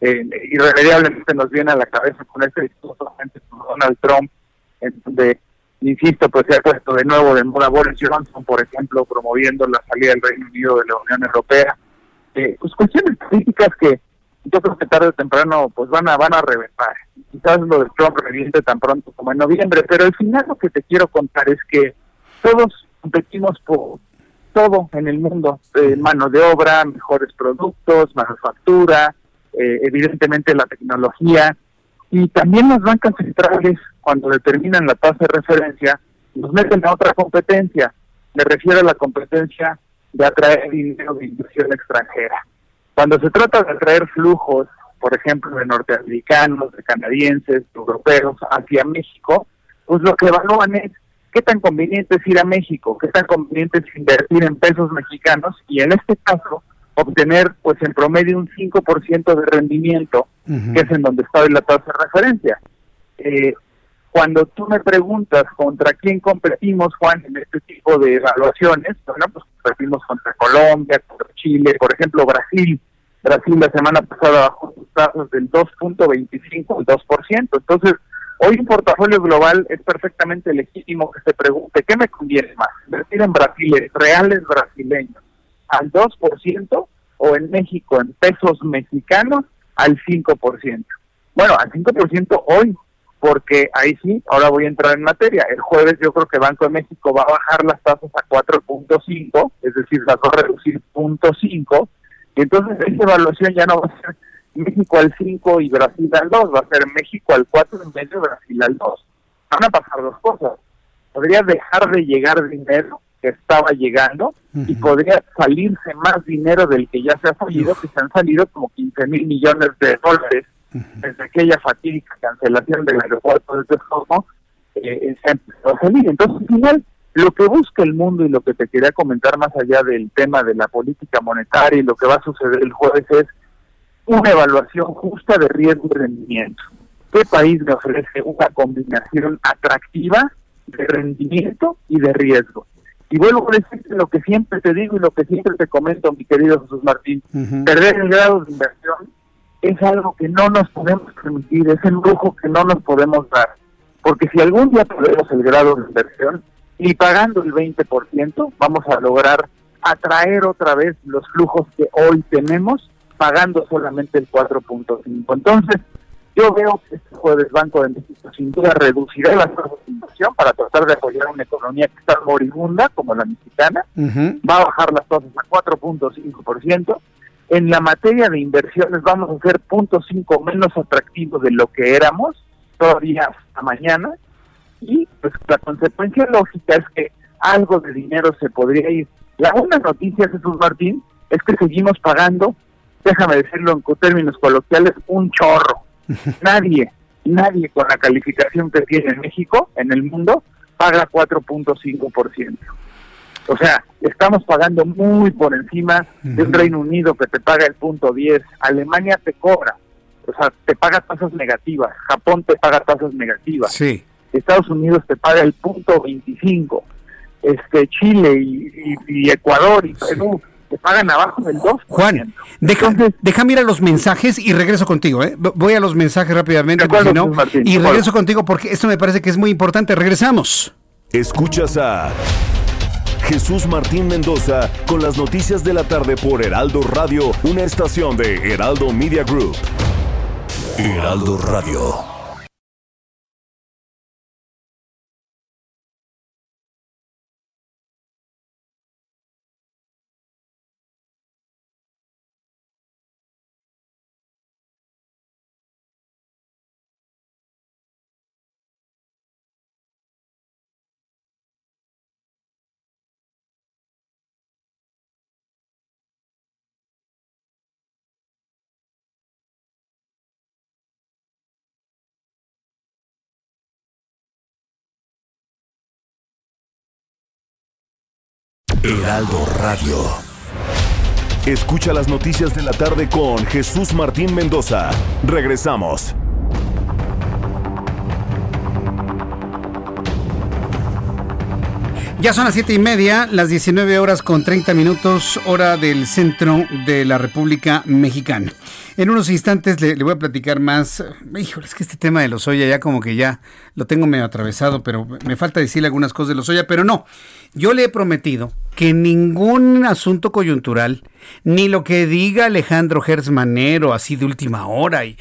Eh, irremediablemente nos viene a la cabeza con este discurso con Donald Trump, en donde, insisto, pues se ha puesto de nuevo de moda Boris Johnson, por ejemplo, promoviendo la salida del Reino Unido de la Unión Europea. Eh, pues cuestiones políticas que yo creo que tarde o temprano pues van a van a reventar. Quizás lo de Trump reviente tan pronto como en noviembre, pero al final lo que te quiero contar es que todos competimos por todo en el mundo, eh, mano de obra, mejores productos, manufactura, eh, evidentemente la tecnología, y también las bancas centrales, cuando determinan la tasa de referencia, nos meten a otra competencia. Me refiero a la competencia de atraer dinero de inversión extranjera. Cuando se trata de atraer flujos, por ejemplo, de norteamericanos, de canadienses, de europeos hacia México, pues lo que evalúan es qué tan conveniente es ir a México, qué tan conveniente es invertir en pesos mexicanos y en este caso obtener pues en promedio un 5% de rendimiento, que es en donde está la tasa de referencia. Eh, cuando tú me preguntas contra quién competimos, Juan, en este tipo de evaluaciones, bueno, pues perdimos contra Colombia, contra Chile, por ejemplo Brasil. Brasil la semana pasada bajó sus tasas del 2.25 al 2%. Entonces, hoy un portafolio global es perfectamente legítimo que se pregunte, ¿qué me conviene más? ¿Invertir en Brasil, reales brasileños al 2% o en México en pesos mexicanos al 5%? Bueno, al 5% hoy, porque ahí sí, ahora voy a entrar en materia. El jueves yo creo que Banco de México va a bajar las tasas a 4.5, es decir, las va a reducir 0.5, y entonces esa evaluación ya no va a ser México al 5 y Brasil al 2, va a ser México al 4 en vez de Brasil al 2. Van a pasar dos cosas. Podría dejar de llegar dinero que estaba llegando y podría salirse más dinero del que ya se ha salido, que se han salido como 15 mil millones de dólares desde aquella fatídica cancelación del aeropuerto de Texcoco, eh, se empezó a salir. Entonces, al final, lo que busca el mundo y lo que te quería comentar más allá del tema de la política monetaria y lo que va a suceder el jueves es una evaluación justa de riesgo y rendimiento. ¿Qué país me ofrece una combinación atractiva de rendimiento y de riesgo? Y vuelvo a decirte lo que siempre te digo y lo que siempre te comento, mi querido Jesús Martín. Perder el grado de inversión es algo que no nos podemos permitir, es un lujo que no nos podemos dar. Porque si algún día perdemos el grado de inversión, y pagando el 20% vamos a lograr atraer otra vez los flujos que hoy tenemos pagando solamente el 4.5. Entonces, yo veo que este jueves Banco de México sin duda reducirá las tasas de inversión para tratar de apoyar una economía que está moribunda como la mexicana, va a bajar las tasas a 4.5%. En la materia de inversiones vamos a ser 0.5 menos atractivos de lo que éramos todavía hasta mañana y pues la consecuencia lógica es que algo de dinero se podría ir. La buena noticia, Jesús Martín, es que seguimos pagando, déjame decirlo en términos coloquiales, un chorro. *laughs* nadie, nadie con la calificación que tiene México en el mundo paga 4.5%. O sea, estamos pagando muy por encima de un Reino Unido que te paga el punto 10. Alemania te cobra, o sea, te paga tasas negativas. Japón te paga tasas negativas. Sí. Estados Unidos te paga el punto 25, este Chile y, Ecuador y Perú te pagan abajo del 2%. Juan, deja, déjame ir a los mensajes y regreso contigo. ¿eh? Voy a los mensajes rápidamente, y regreso contigo porque esto me parece que es muy importante. Regresamos. Escuchas a Jesús Martín Mendoza con las noticias de la tarde por Heraldo Radio, una estación de Heraldo Media Group. Heraldo Radio. Heraldo Radio. Escucha las noticias de la tarde con Jesús Martín Mendoza. Regresamos. Ya son las siete y media, las 19 horas con 30 minutos, hora del centro de la República Mexicana. En unos instantes le, voy a platicar más. Híjole, es que este tema de los Oya ya como que ya lo tengo medio atravesado, pero me falta decirle algunas cosas de los Oya, pero no. Yo le he prometido que ningún asunto coyuntural, ni lo que diga Alejandro Gersmanero así de última hora y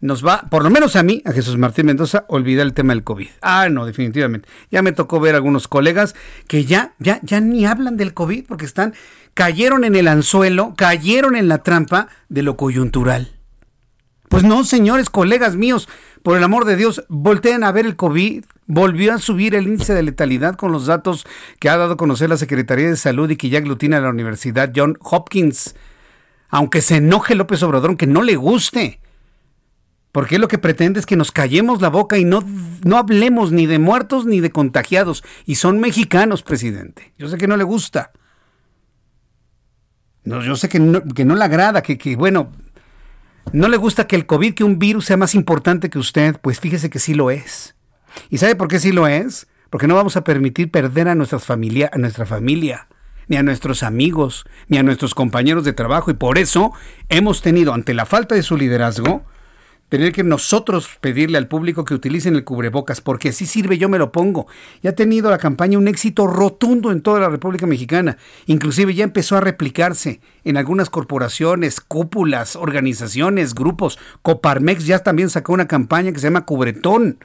nos va, por lo menos a mí, a Jesús Martín Mendoza, olvidar el tema del COVID. Ah, no, definitivamente. Ya me tocó ver algunos colegas que ya, ya, ya ni hablan del COVID porque están cayeron en el anzuelo, cayeron en la trampa de lo coyuntural. Pues no, señores, colegas míos, por el amor de Dios, volteen a ver el COVID. Volvió a subir el índice de letalidad con los datos que ha dado a conocer la Secretaría de Salud y que ya aglutina la Universidad John Hopkins. Aunque se enoje López Obrador, que no le guste. Porque lo que pretende es que nos callemos la boca y no, no hablemos ni de muertos ni de contagiados. Y son mexicanos, presidente. Yo sé que no le gusta. No, yo sé que no, que no le agrada, que, que bueno, no le gusta que el COVID, que un virus sea más importante que usted, pues fíjese que sí lo es. ¿Y sabe por qué sí lo es? Porque no vamos a permitir perder a, nuestras familia, a nuestra familia. ni a nuestros amigos, ni a nuestros compañeros de trabajo y por eso hemos tenido, ante la falta de su liderazgo, tener que nosotros pedirle al público que utilicen el cubrebocas, porque si sirve yo me lo pongo. Ya ha tenido la campaña un éxito rotundo en toda la República Mexicana. Inclusive ya empezó a replicarse en algunas corporaciones, cúpulas, organizaciones, grupos. Coparmex ya también sacó una campaña que se llama Cubretón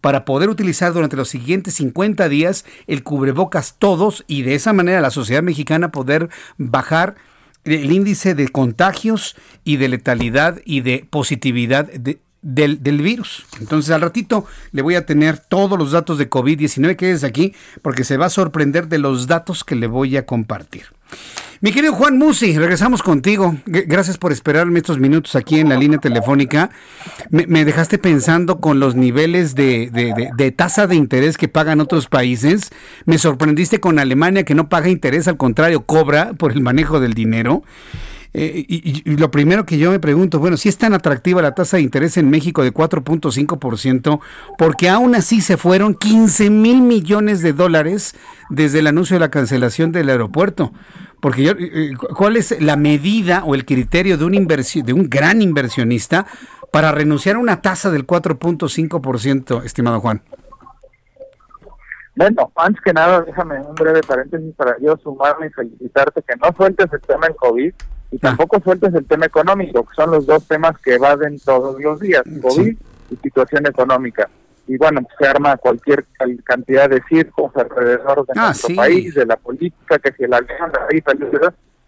para poder utilizar durante los siguientes 50 días el cubrebocas todos y de esa manera la sociedad mexicana poder bajar el índice de contagios y de letalidad y de positividad del, del, virus. Entonces al ratito le voy a tener todos los datos de COVID-19 que es aquí porque se va a sorprender de los datos que le voy a compartir. Mi querido Juan Musi, regresamos contigo. Gracias por esperarme estos minutos aquí en la línea telefónica. Me, dejaste pensando con los niveles de, tasa de interés que pagan otros países. Me sorprendiste con Alemania que no paga interés, al contrario, cobra por el manejo del dinero. Eh, y, lo primero que yo me pregunto, bueno, si es tan atractiva la tasa de interés en México de 4.5%, porque aún así se fueron 15 mil millones de dólares desde el anuncio de la cancelación del aeropuerto. Porque yo, eh, eh, ¿cuál es la medida o el criterio de un, inversión, de un gran inversionista para renunciar a una tasa del 4.5%, estimado Juan? Bueno, antes que nada, déjame un breve paréntesis para yo sumarme y felicitarte que no sueltes el tema del COVID y ah. tampoco sueltes el tema económico, que son los dos temas que evaden todos los días, COVID y situación económica y bueno, se arma cualquier cantidad de circos alrededor de ah, nuestro país, de la política, que si la alianza,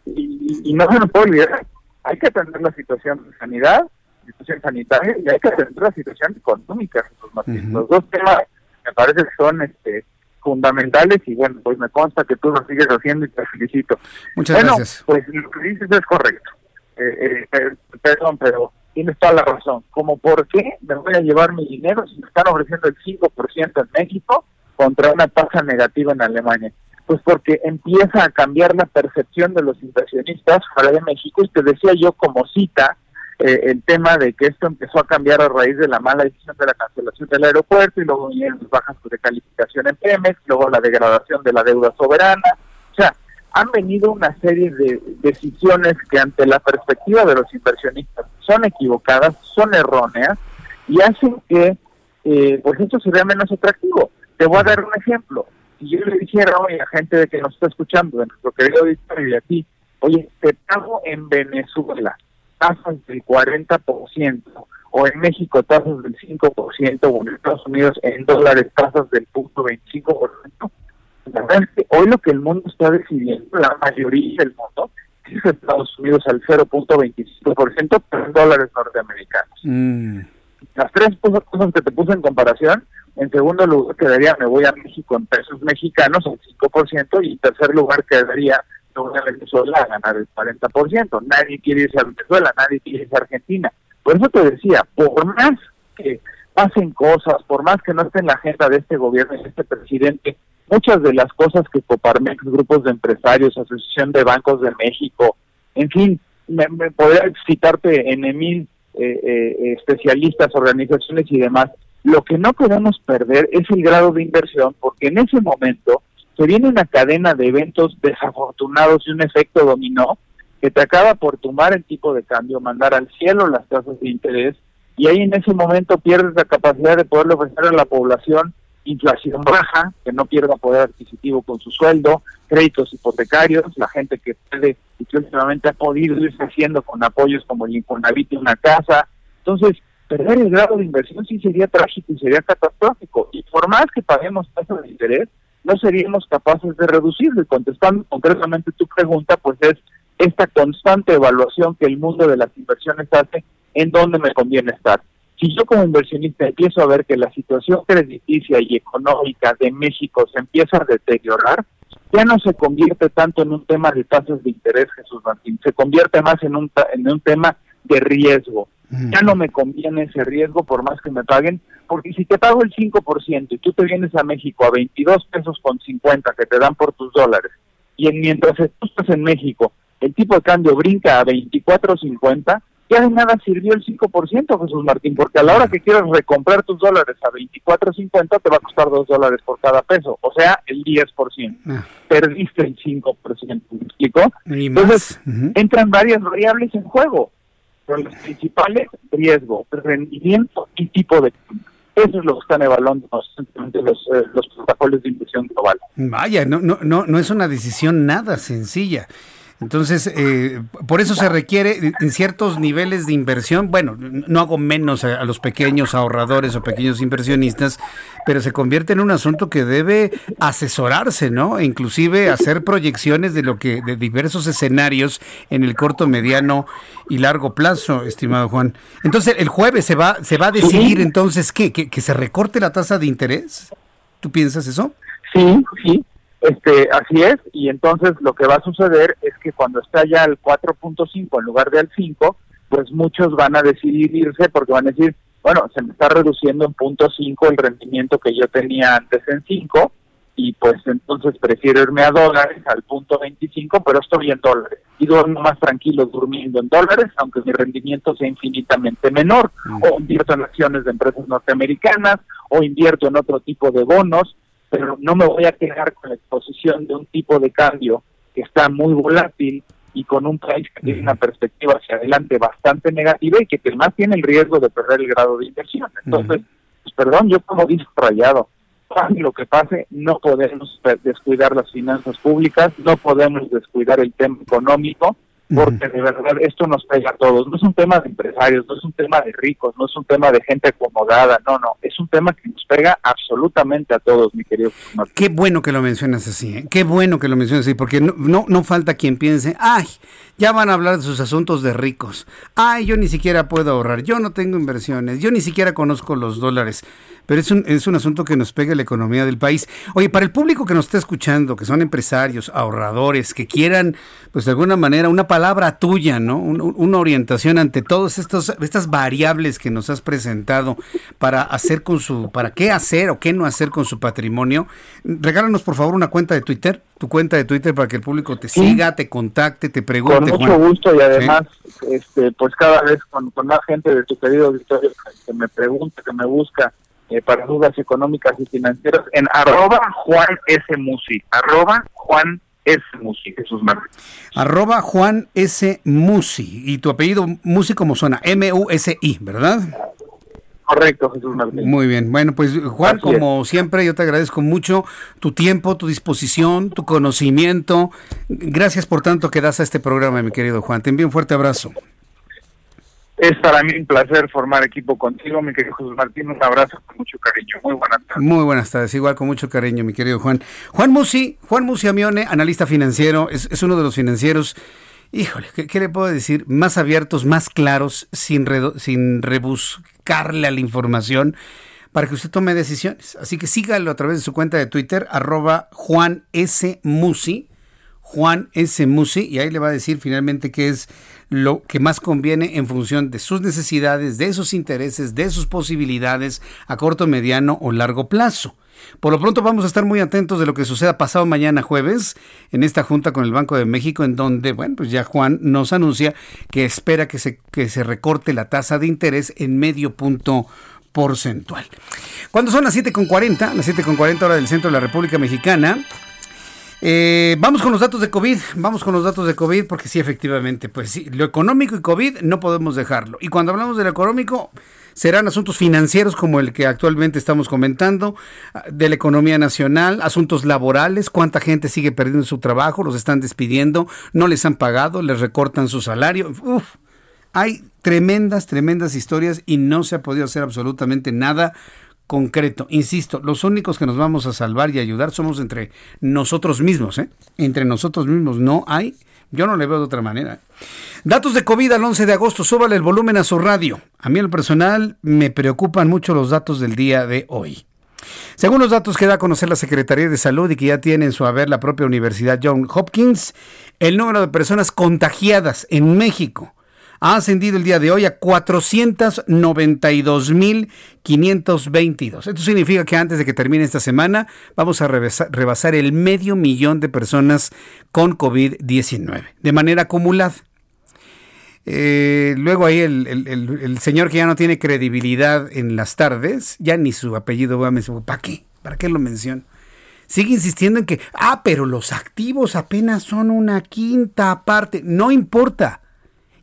y, y no se nos puede olvidar, hay que atender la situación de sanidad, situación sanitaria, y hay que atender la situación económica. Los dos temas me parece que son este fundamentales y bueno, pues me consta que tú lo sigues haciendo y te felicito. Muchas bueno, gracias. Pues lo que dices es correcto. Eh, eh, perdón, pero tienes toda la razón. Como por qué me voy a llevar mi dinero si me están ofreciendo el 5% en México contra una tasa negativa en Alemania? Pues porque empieza a cambiar la percepción de los inversionistas fuera de México y te decía yo como cita eh, el tema de que esto empezó a cambiar a raíz de la mala decisión de la cancelación del aeropuerto y luego vinieron las bajas de calificación en Pemex, luego la degradación de la deuda soberana. O sea, han venido una serie de decisiones que ante la perspectiva de los inversionistas son equivocadas, son erróneas y hacen que eh, pues esto se vea menos atractivo. Te voy a dar un ejemplo. Si yo le dijera hoy a gente de que nos está escuchando, de nuestro querido auditorio y aquí, oye, te pago en Venezuela tasas del 40%, o en México tasas del 5%, o en Estados Unidos en dólares tasas del punto 25%, la verdad es que hoy lo que el mundo está decidiendo, la mayoría del mundo, es Estados Unidos al 0.25%, pero en dólares norteamericanos. Mm. Las tres cosas que te puse en comparación, en segundo lugar quedaría, me voy a México en pesos mexicanos al 5%, y en tercer lugar quedaría, me voy a Venezuela a ganar el 40%. Nadie quiere irse a Venezuela, nadie quiere irse a Argentina. Por eso te decía, por más que pasen cosas, por más que no esté en la agenda de este gobierno y de este presidente, muchas de las cosas que Coparmex, grupos de empresarios, Asociación de Bancos de México, en fin, me, podría citarte en mil eh, eh, especialistas, organizaciones y demás. Lo que no podemos perder es el grado de inversión, porque en ese momento se viene una cadena de eventos desafortunados y un efecto dominó que te acaba por tumbar el tipo de cambio, mandar al cielo las tasas de interés, y ahí en ese momento pierdes la capacidad de poderle ofrecer a la población inflación baja, que no pierda poder adquisitivo con su sueldo, créditos hipotecarios, la gente que puede y que últimamente ha podido irse haciendo con apoyos como el Infonavit y una casa. Entonces, perder el grado de inversión sí sería trágico y sería catastrófico. Y por más que paguemos tasas de interés, no seríamos capaces de reducirlo. Y contestando concretamente tu pregunta, pues es esta constante evaluación que el mundo de las inversiones hace en dónde me conviene estar si yo como inversionista empiezo a ver que la situación crediticia y económica de México se empieza a deteriorar, ya no se convierte tanto en un tema de tasas de interés, Jesús Martín, se convierte más en un, en un tema de riesgo. Mm. Ya no me conviene ese riesgo por más que me paguen, porque si te pago el 5% y tú te vienes a México a 22 pesos con 50 que te dan por tus dólares, y mientras tú estás en México, el tipo de cambio brinca a 24.50, ya de nada sirvió el 5%, Jesús Martín, porque a la hora que quieras recomprar tus dólares a 24.50 te va a costar 2 dólares por cada peso, o sea, el 10%. Ah. Perdiste el 5%, ¿me explico? Entonces, entran varias variables en juego, pero las principales, riesgo, rendimiento y tipo de eso es lo que están evaluando los, eh, los protocolos de inversión global. Vaya, no, no, no, no es una decisión nada sencilla. Entonces, eh, por eso se requiere en ciertos niveles de inversión, bueno, no hago menos a, los pequeños ahorradores o pequeños inversionistas, pero se convierte en un asunto que debe asesorarse, ¿no? E inclusive hacer proyecciones de lo que, de diversos escenarios en el corto, mediano y largo plazo, estimado Juan. Entonces, el jueves se va, se va a decidir entonces, ¿qué? ¿Que, que se recorte la tasa de interés? ¿Tú piensas eso? Sí, sí, este, así es, y entonces lo que va a suceder es que cuando está ya al 4.5 en lugar de al 5, pues muchos van a decidir irse porque van a decir, bueno, se me está reduciendo en punto 5 el rendimiento que yo tenía antes en 5 y pues entonces prefiero irme a dólares al punto 25, pero estoy en dólares. Y duermo más tranquilo durmiendo en dólares, aunque mi rendimiento sea infinitamente menor. Mm. O invierto en acciones de empresas norteamericanas, o invierto en otro tipo de bonos, pero no me voy a quedar con la exposición de un tipo de cambio que está muy volátil y con un país que tiene una perspectiva hacia adelante bastante negativa y que además tiene el riesgo de perder el grado de inversión. Entonces, pues, perdón, yo como dice rayado, pase lo que pase, no podemos descuidar las finanzas públicas, no podemos descuidar el tema económico, porque de verdad esto nos pega a todos. No es un tema de empresarios, no es un tema de ricos, no es un tema de gente acomodada, no, no, es un tema que nos pega absolutamente a todos, mi querido. Qué bueno que lo mencionas así, ¿eh? qué bueno que lo mencionas así, porque no, no, no falta quien piense, ay, ya van a hablar de sus asuntos de ricos, ay, yo ni siquiera puedo ahorrar, yo no tengo inversiones, yo ni siquiera conozco los dólares pero es un, es un asunto que nos pega la economía del país. Oye, para el público que nos está escuchando, que son empresarios, ahorradores, que quieran, pues de alguna manera, una palabra tuya, ¿no? una orientación ante todas estas variables que nos has presentado para hacer con su, para qué hacer o qué no hacer con su patrimonio, regálanos por favor una cuenta de Twitter, tu cuenta de Twitter para que el público te siga, te contacte, te pregunte. Con mucho gusto y además, este, pues cada vez con, más gente de tu querido auditorio que me pregunta, que me busca, eh, para dudas económicas y financieras en arroba Juan S. Musi, arroba Juan S. Musi, Jesús. Arroba Juan S. Musi, y tu apellido Musi como suena, M-U-S-I, ¿verdad? Correcto, Jesús. Muy bien. Bueno, pues Juan, como siempre, yo te agradezco mucho tu tiempo, tu disposición, tu conocimiento. Gracias por tanto que das a este programa, mi querido Juan. Te envío un fuerte abrazo. Es para mí un placer formar equipo contigo, mi querido José Martín. Un abrazo con mucho cariño. Muy buenas tardes. Muy buenas tardes, igual con mucho cariño, mi querido Juan. Juan Musi, Juan Musi Amione, analista financiero, es, uno de los financieros, híjole, ¿qué, le puedo decir? Más abiertos, más claros, sin, sin rebuscarle a la información para que usted tome decisiones. Así que sígalo a través de su cuenta de Twitter, arroba Juan S. Musi, Juan S. Musi, y ahí le va a decir finalmente qué es lo que más conviene en función de sus necesidades, de sus intereses, de sus posibilidades a corto, mediano o largo plazo. Por lo pronto vamos a estar muy atentos de lo que suceda pasado mañana jueves en esta junta con el Banco de México en donde, bueno, pues ya Juan nos anuncia que espera que se, que se recorte la tasa de interés en medio punto porcentual. Cuando son las 7.40, las 7.40 hora del centro de la República Mexicana, eh, vamos con los datos de COVID, vamos con los datos de COVID porque sí, efectivamente, pues sí, lo económico y COVID no podemos dejarlo. Y cuando hablamos de lo económico, serán asuntos financieros como el que actualmente estamos comentando, de la economía nacional, asuntos laborales, cuánta gente sigue perdiendo su trabajo, los están despidiendo, no les han pagado, les recortan su salario. Uf, hay tremendas, tremendas historias y no se ha podido hacer absolutamente nada concreto. Insisto, los únicos que nos vamos a salvar y ayudar somos entre nosotros mismos. ¿eh? Entre nosotros mismos no hay. Yo no le veo de otra manera. Datos de COVID al 11 de agosto. Súbale el volumen a su radio. A mí en lo personal me preocupan mucho los datos del día de hoy. Según los datos que da a conocer la Secretaría de Salud y que ya tiene en su haber la propia Universidad John Hopkins, el número de personas contagiadas en México ha ascendido el día de hoy a 492.522. Esto significa que antes de que termine esta semana vamos a rebasar el medio millón de personas con COVID-19 de manera acumulada. Eh, luego ahí el, señor que ya no tiene credibilidad en las tardes, ya ni su apellido va a mencionar. ¿Para qué? ¿Para qué lo menciona? Sigue insistiendo en que, ah, pero los activos apenas son una quinta parte. No importa.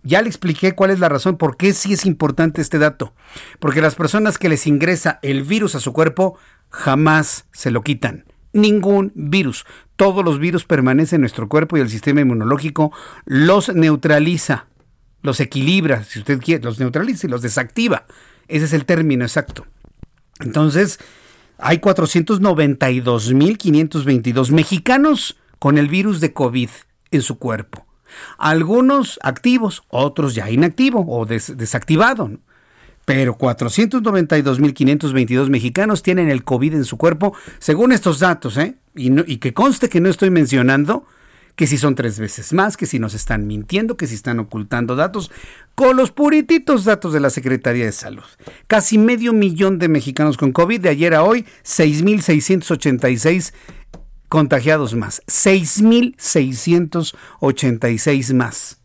Ya le expliqué cuál es la razón, por qué sí es importante este dato. Porque las personas que les ingresa el virus a su cuerpo jamás se lo quitan. Ningún virus. Todos los virus permanecen en nuestro cuerpo y el sistema inmunológico los neutraliza, los equilibra, si usted quiere, los neutraliza y los desactiva. Ese es el término exacto. Entonces, hay 492.522 mexicanos con el virus de COVID en su cuerpo. Algunos activos, otros ya inactivos o desactivado. Pero 492.522 mexicanos tienen el COVID en su cuerpo, según estos datos, ¿eh? Y, y que conste que no estoy mencionando que si son tres veces más, que si nos están mintiendo, que si están ocultando datos, con los purititos datos de la Secretaría de Salud. Casi medio millón de mexicanos con COVID, de ayer a hoy, 6.686 contagiados más, 6.686 más.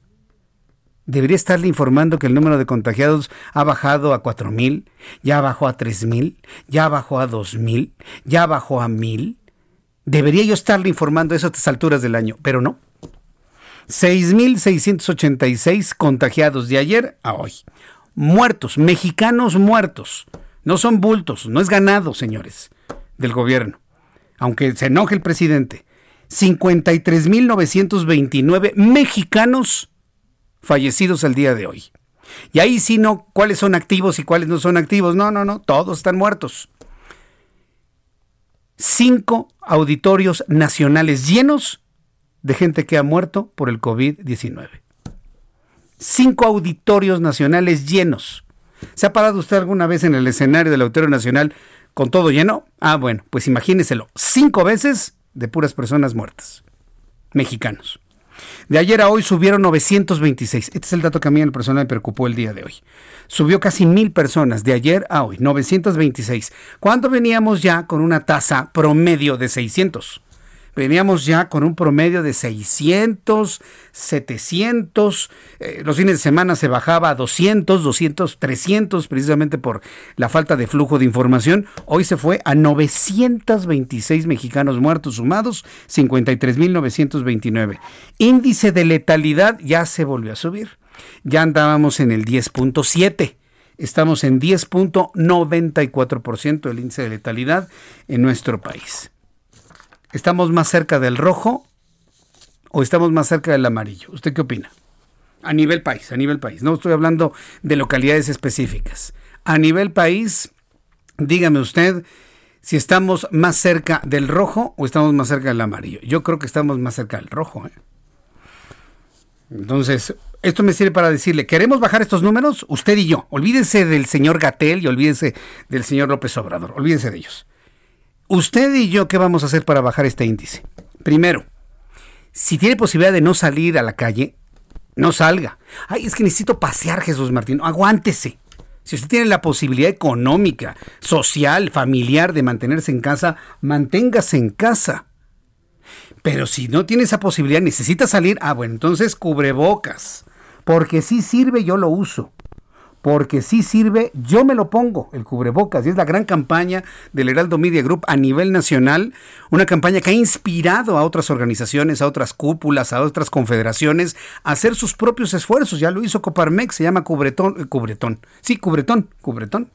Debería estarle informando que el número de contagiados ha bajado a 4.000, ya bajó a 3.000, ya bajó a 2.000, ya bajó a 1.000. Debería yo estarle informando eso a estas alturas del año, pero no. 6.686 contagiados de ayer a hoy. Muertos, mexicanos muertos. No son bultos, no es ganado, señores, del gobierno. Aunque se enoje el presidente. 53.929 mexicanos fallecidos al día de hoy. Y ahí sí no, cuáles son activos y cuáles no son activos. No, no, no, todos están muertos cinco auditorios nacionales llenos de gente que ha muerto por el COVID-19. Cinco auditorios nacionales llenos. ¿Se ha parado usted alguna vez en el escenario del Auditorio Nacional con todo lleno? Ah, bueno, pues imagíneselo. Cinco veces de puras personas muertas. Mexicanos. De ayer a hoy subieron 926. Este es el dato que a mí en el personal me preocupó el día de hoy. Subió casi mil personas de ayer a hoy, 926. ¿Cuánto veníamos ya con una tasa promedio de 600? Veníamos ya con un promedio de 600, 700. Eh, los fines de semana se bajaba a 200, 200, 300, precisamente por la falta de flujo de información. Hoy se fue a 926 mexicanos muertos sumados, 53.929. Índice de letalidad ya se volvió a subir. Ya andábamos en el 10.7 estamos en 10.94% del índice de letalidad en nuestro país. ¿Estamos más cerca del rojo o estamos más cerca del amarillo? ¿Usted qué opina? A nivel país, a nivel país. No estoy hablando de localidades específicas. A nivel país, dígame usted si estamos más cerca del rojo o estamos más cerca del amarillo. Yo creo que estamos más cerca del rojo. ¿eh? Entonces, esto me sirve para decirle, ¿queremos bajar estos números? Usted y yo. Olvídense del señor Gatel y olvídense del señor López Obrador. Olvídense de ellos. Usted y yo, ¿qué vamos a hacer para bajar este índice? Primero, si tiene posibilidad de no salir a la calle, no salga. Ay, es que necesito pasear, Jesús Martín. Aguántese. Si usted tiene la posibilidad económica, social, familiar de mantenerse en casa, manténgase en casa. Pero si no tiene esa posibilidad, necesita salir, ah, bueno, entonces cubrebocas. Porque si sirve, yo lo uso porque sí sirve, yo me lo pongo, el cubrebocas, y es la gran campaña del Heraldo Media Group a nivel nacional, una campaña que ha inspirado a otras organizaciones, a otras cúpulas, a otras confederaciones a hacer sus propios esfuerzos, ya lo hizo Coparmex, se llama cubretón, eh, cubretón, sí, cubretón, cubretón.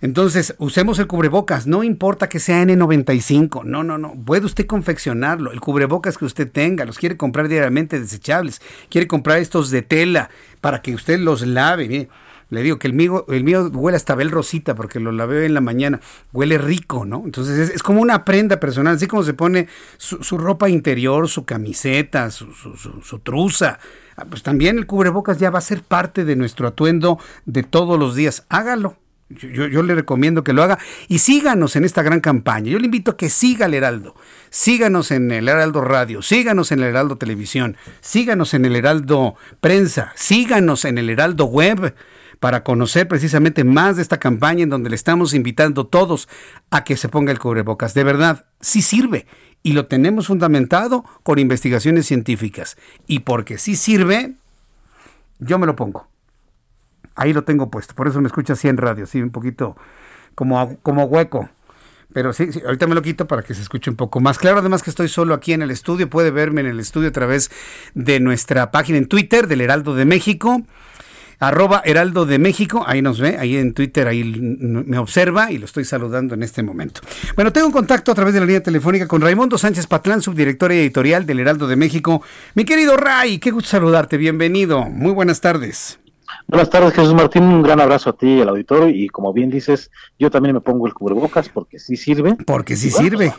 Entonces, usemos el cubrebocas, no importa que sea N95, no, no, no, puede usted confeccionarlo, el cubrebocas que usted tenga, los quiere comprar diariamente desechables, quiere comprar estos de tela para que usted los lave, le digo que el mío, el mío huele hasta bel rosita porque lo lavé en la mañana. Huele rico, ¿no? Entonces es, como una prenda personal, así como se pone su, ropa interior, su camiseta, su, su, truza. Ah, pues también el cubrebocas ya va a ser parte de nuestro atuendo de todos los días. Hágalo. Yo, yo, le recomiendo que lo haga y síganos en esta gran campaña. Yo le invito a que siga el Heraldo. Síganos en el Heraldo Radio, síganos en el Heraldo Televisión, síganos en el Heraldo Prensa, síganos en el Heraldo Web para conocer precisamente más de esta campaña en donde le estamos invitando todos a que se ponga el cubrebocas. De verdad, sí sirve y lo tenemos fundamentado con investigaciones científicas. Y porque sí sirve, yo me lo pongo. Ahí lo tengo puesto, por eso me escucha así en radio, así un poquito como, como hueco. Pero sí, sí, ahorita me lo quito para que se escuche un poco más claro. Además que estoy solo aquí en el estudio, puede verme en el estudio a través de nuestra página en Twitter del Heraldo de México arroba Heraldo de México, ahí nos ve, ahí en Twitter, ahí me observa y lo estoy saludando en este momento. Bueno, tengo un contacto a través de la línea telefónica con Raimundo Sánchez Patlán, subdirector editorial del Heraldo de México. Mi querido Ray, qué gusto saludarte, bienvenido, muy buenas tardes. Buenas tardes, Jesús Martín. Un gran abrazo a ti y al auditorio. Y como bien dices, yo también me pongo el cubrebocas porque sí sirve. Porque sí sirve.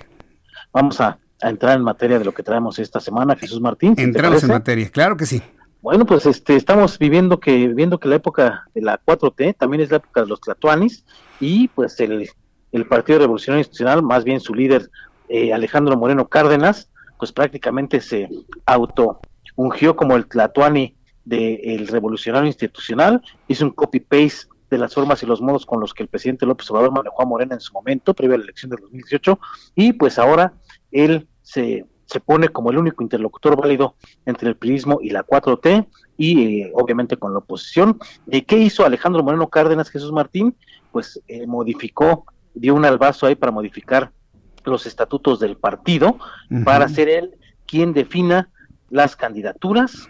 Vamos a, a, entrar en materia de lo que traemos esta semana, Jesús Martín. Entramos en materia, claro que sí. Bueno, pues este, estamos viviendo que, viendo que la época de la 4T también es la época de los Tlatuanis y pues el, el Partido Revolucionario Institucional, más bien su líder eh, Alejandro Moreno Cárdenas, pues prácticamente se auto ungió como el Tlatuani del Revolucionario Institucional, hizo un copy-paste de las formas y los modos con los que el presidente López Obrador manejó a Morena en su momento, previo a la elección de 2018, y pues ahora él se se pone como el único interlocutor válido entre el priismo y la 4T y eh, obviamente con la oposición. ¿De ¿Qué hizo Alejandro Moreno Cárdenas Jesús Martín? Pues eh, modificó, dio un albazo ahí para modificar los estatutos del partido, para ser él quien defina las candidaturas,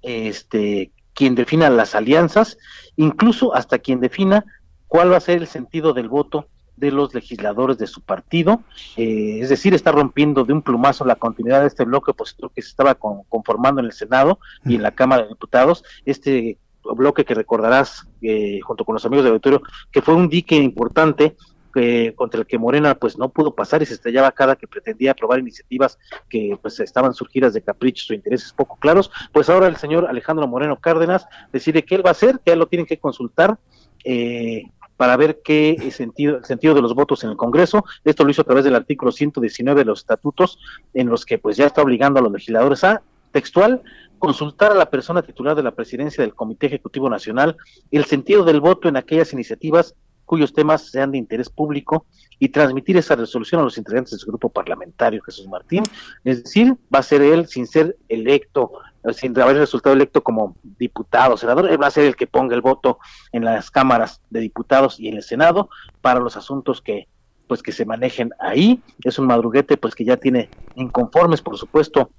este, quien defina las alianzas, incluso hasta quien defina cuál va a ser el sentido del voto de los legisladores de su partido, eh, es decir, está rompiendo de un plumazo la continuidad de este bloque opositor que se estaba conformando en el Senado y en la Cámara de Diputados, este bloque que recordarás eh, junto con los amigos del auditorio, que fue un dique importante eh, contra el que Morena pues no pudo pasar y se estrellaba cada que pretendía aprobar iniciativas que pues estaban surgidas de caprichos o intereses poco claros, pues ahora el señor Alejandro Moreno Cárdenas decide qué él va a hacer, que él lo tienen que consultar. Eh, para ver qué sentido, el sentido de los votos en el Congreso. Esto lo hizo a través del artículo 119 de los estatutos, en los que pues ya está obligando a los legisladores a textual consultar a la persona titular de la presidencia del Comité Ejecutivo Nacional el sentido del voto en aquellas iniciativas cuyos temas sean de interés público y transmitir esa resolución a los integrantes de su grupo parlamentario, Jesús Martín. Es decir, va a ser él, sin ser electo sin haber resultado electo como diputado, senador, él va a ser el que ponga el voto en las cámaras de diputados y en el Senado para los asuntos que pues que se manejen ahí. Es un madruguete pues que ya tiene inconformes, por supuesto,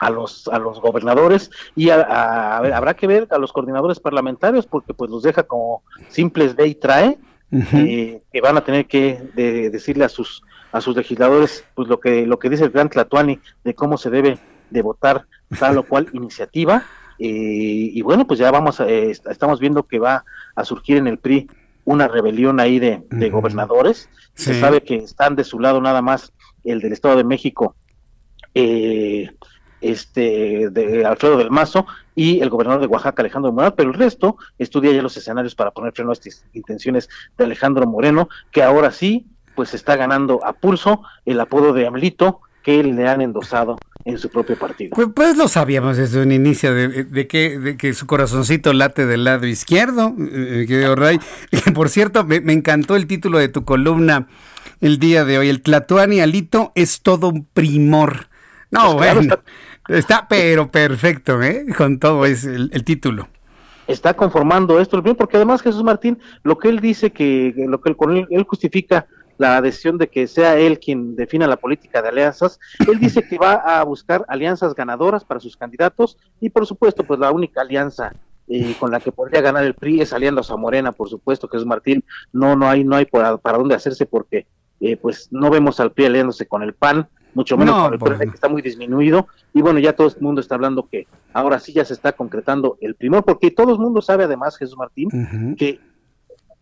a los a los gobernadores y a, ver, habrá que ver a los coordinadores parlamentarios porque pues los deja como simples ve y trae eh, que van a tener que decirle a sus a sus legisladores pues lo que lo que dice el gran Tlatuani de cómo se debe de votar tal o cual *laughs* iniciativa. Eh, y bueno, pues ya vamos, a, eh, estamos viendo que va a surgir en el PRI una rebelión ahí de, gobernadores. Se sabe que están de su lado nada más el del Estado de México, eh, este de Alfredo del Mazo y el gobernador de Oaxaca, Alejandro Moreno, pero el resto estudia ya los escenarios para poner freno a estas intenciones de Alejandro Moreno, que ahora sí, pues está ganando a pulso el apodo de Amlito que le han endosado en su propio partido. Pues, pues lo sabíamos desde un inicio de, que, de que su corazoncito late del lado izquierdo, eh, querido Ray. *laughs* Por cierto, me, encantó el título de tu columna el día de hoy. El Tlatuani Alito es todo un primor. No, pues bueno, está... pero perfecto, ¿eh? Con todo es el, título está conformando esto, porque además Jesús Martín, lo que él dice que, lo que él, él justifica la decisión de que sea él quien defina la política de alianzas. Él dice que va a buscar alianzas ganadoras para sus candidatos y por supuesto pues la única alianza eh, con la que podría ganar el PRI es aliándose a Morena, por supuesto, que es Martín. No, no hay, no hay para, dónde hacerse porque eh, pues no vemos al PRI aliándose con el PAN, mucho menos con el PRI que está muy disminuido. Y bueno, ya todo el mundo está hablando que ahora sí ya se está concretando el primor, porque todo el mundo sabe además, Jesús Martín, que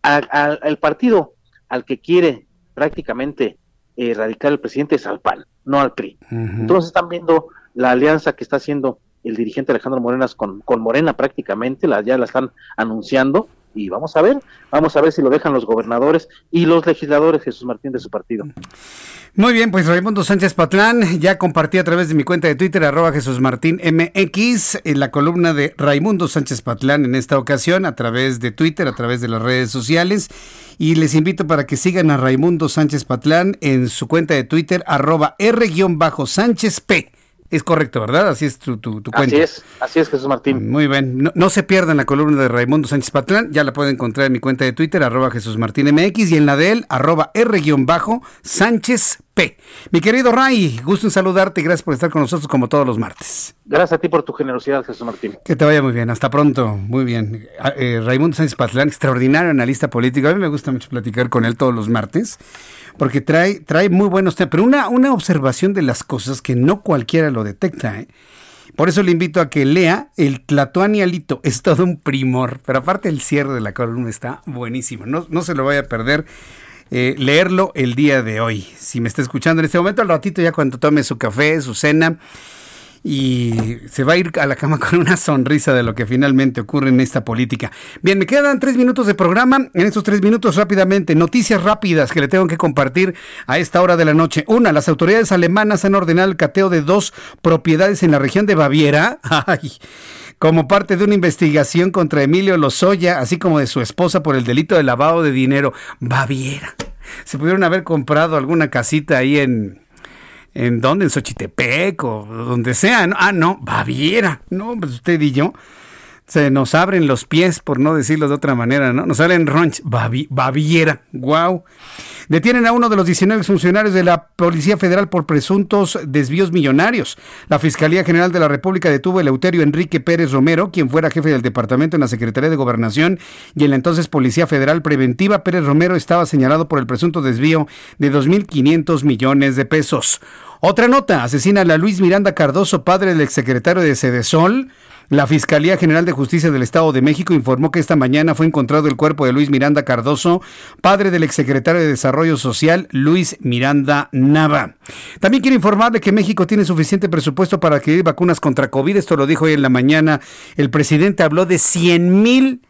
al partido al que quiere prácticamente erradicar el presidente es al PAN, no al PRI. Entonces están viendo la alianza que está haciendo el dirigente Alejandro Morenas con, con Morena prácticamente, la, ya la están anunciando y vamos a ver, vamos a ver si lo dejan los gobernadores y los legisladores Jesús Martín de su partido. Muy bien, pues Raimundo Sánchez Patlán ya compartí a través de mi cuenta de Twitter, arroba Jesús Martín MX, en la columna de Raimundo Sánchez Patlán en esta ocasión, a través de Twitter, a través de las redes sociales. Y les invito para que sigan a Raimundo Sánchez Patlán en su cuenta de Twitter, arroba R-Sánchez P. Es correcto, ¿verdad? Así es tu, tu, cuenta. Así es, así es Jesús Martín. Muy bien. No, se pierdan la columna de Raimundo Sánchez Patlán. Ya la pueden encontrar en mi cuenta de Twitter, arroba Jesús Martín MX, y en la de él, arroba R-Sánchez P. Mi querido Ray, gusto en saludarte y gracias por estar con nosotros como todos los martes. Gracias a ti por tu generosidad, Jesús Martín. Que te vaya muy bien. Hasta pronto. Muy bien. Ah, eh, Raimundo Sánchez Patlán, extraordinario analista político. A mí me gusta mucho platicar con él todos los martes porque trae, trae muy buenos temas, pero una, una observación de las cosas que no cualquiera lo detecta. ¿eh? Por eso le invito a que lea el Tlatoani Alito. Es todo un primor, pero aparte el cierre de la columna está buenísimo. No, no se lo vaya a perder. Eh, leerlo el día de hoy. Si me está escuchando en este momento, al ratito ya cuando tome su café, su cena, y se va a ir a la cama *laughs* con una sonrisa de lo que finalmente ocurre en esta política. Bien, me quedan tres minutos de programa. En estos tres minutos rápidamente, noticias rápidas que le tengo que compartir a esta hora de la noche. Una, las autoridades alemanas han ordenado el cateo de dos propiedades en la región de Baviera. *laughs* como parte de una investigación contra Emilio Lozoya, así como de su esposa por el delito de lavado de dinero. Baviera. Se pudieron haber comprado alguna casita ahí en, ¿En dónde? En Xochitepec o donde sea. Ah, no, Baviera. No, pues usted y yo. Se nos abren los pies, por no decirlo de otra manera, ¿no? Nos salen ronch. Baviera. Wow. Detienen a uno de los 19 funcionarios de la Policía Federal por presuntos desvíos millonarios. La Fiscalía General de la República detuvo a Eleuterio Enrique Pérez Romero, quien fuera jefe del departamento en la Secretaría de Gobernación y en la entonces Policía Federal Preventiva. Pérez Romero estaba señalado por el presunto desvío de 2.500 millones de pesos. Otra nota, asesina a Luis Miranda Cardoso, padre del exsecretario de Sedesol. La Fiscalía General de Justicia del Estado de México informó que esta mañana fue encontrado el cuerpo de Luis Miranda Cardoso, padre del exsecretario de Desarrollo Social, Luis Miranda Nava. También quiero informarle que México tiene suficiente presupuesto para adquirir vacunas contra COVID. Esto lo dijo hoy en la mañana. El presidente habló de 100 mil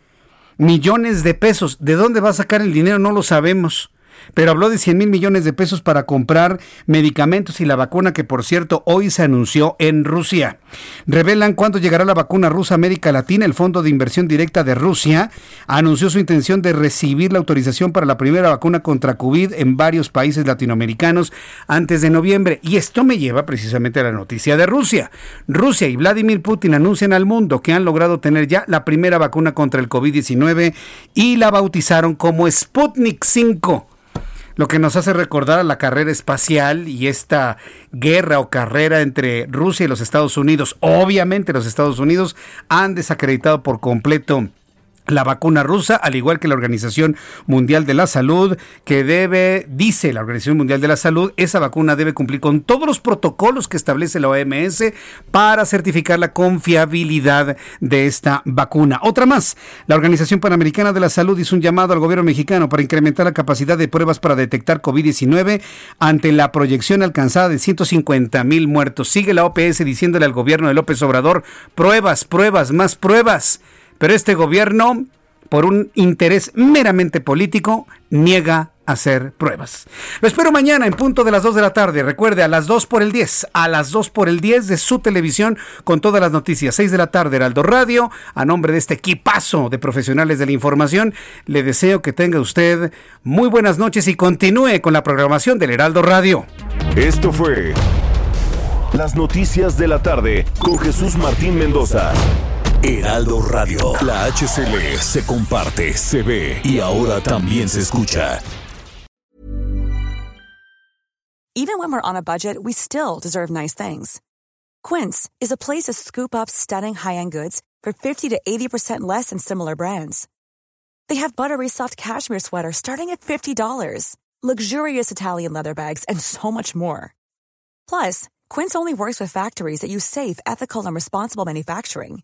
millones de pesos. ¿De dónde va a sacar el dinero? No lo sabemos pero habló de 100 mil millones de pesos para comprar medicamentos y la vacuna que, por cierto, hoy se anunció en Rusia. Revelan cuándo llegará la vacuna rusa a América Latina. El Fondo de Inversión Directa de Rusia anunció su intención de recibir la autorización para la primera vacuna contra COVID en varios países latinoamericanos antes de noviembre. Y esto me lleva precisamente a la noticia de Rusia. Rusia y Vladimir Putin anuncian al mundo que han logrado tener ya la primera vacuna contra el COVID-19 y la bautizaron como Sputnik 5 lo que nos hace recordar a la carrera espacial y esta guerra o carrera entre Rusia y los Estados Unidos. Obviamente los Estados Unidos han desacreditado por completo la vacuna rusa, al igual que la Organización Mundial de la Salud, que debe, dice la Organización Mundial de la Salud, esa vacuna debe cumplir con todos los protocolos que establece la OMS para certificar la confiabilidad de esta vacuna. Otra más, la Organización Panamericana de la Salud hizo un llamado al gobierno mexicano para incrementar la capacidad de pruebas para detectar COVID-19 ante la proyección alcanzada de 150 mil muertos. Sigue la OPS diciéndole al gobierno de López Obrador, pruebas, pruebas, más pruebas. Pero este gobierno, por un interés meramente político, niega hacer pruebas. Lo espero mañana en punto de las 2 de la tarde. Recuerde, a las 2 por el 10, a las 2 por el 10 de su televisión con todas las noticias. 6 de la tarde, Heraldo Radio. A nombre de este equipazo de profesionales de la información, le deseo que tenga usted muy buenas noches y continúe con la programación del Heraldo Radio. Esto fue Las Noticias de la Tarde con Jesús Martín Mendoza. Heraldo Radio. La HCL se comparte, se ve y ahora también se escucha. Even when we're on a budget, we still deserve nice things. Quince is a place to scoop up stunning high-end goods for 50 to 80% less than similar brands. They have buttery soft cashmere sweaters starting at $50, luxurious Italian leather bags, and so much more. Plus, Quince only works with factories that use safe, ethical, and responsible manufacturing.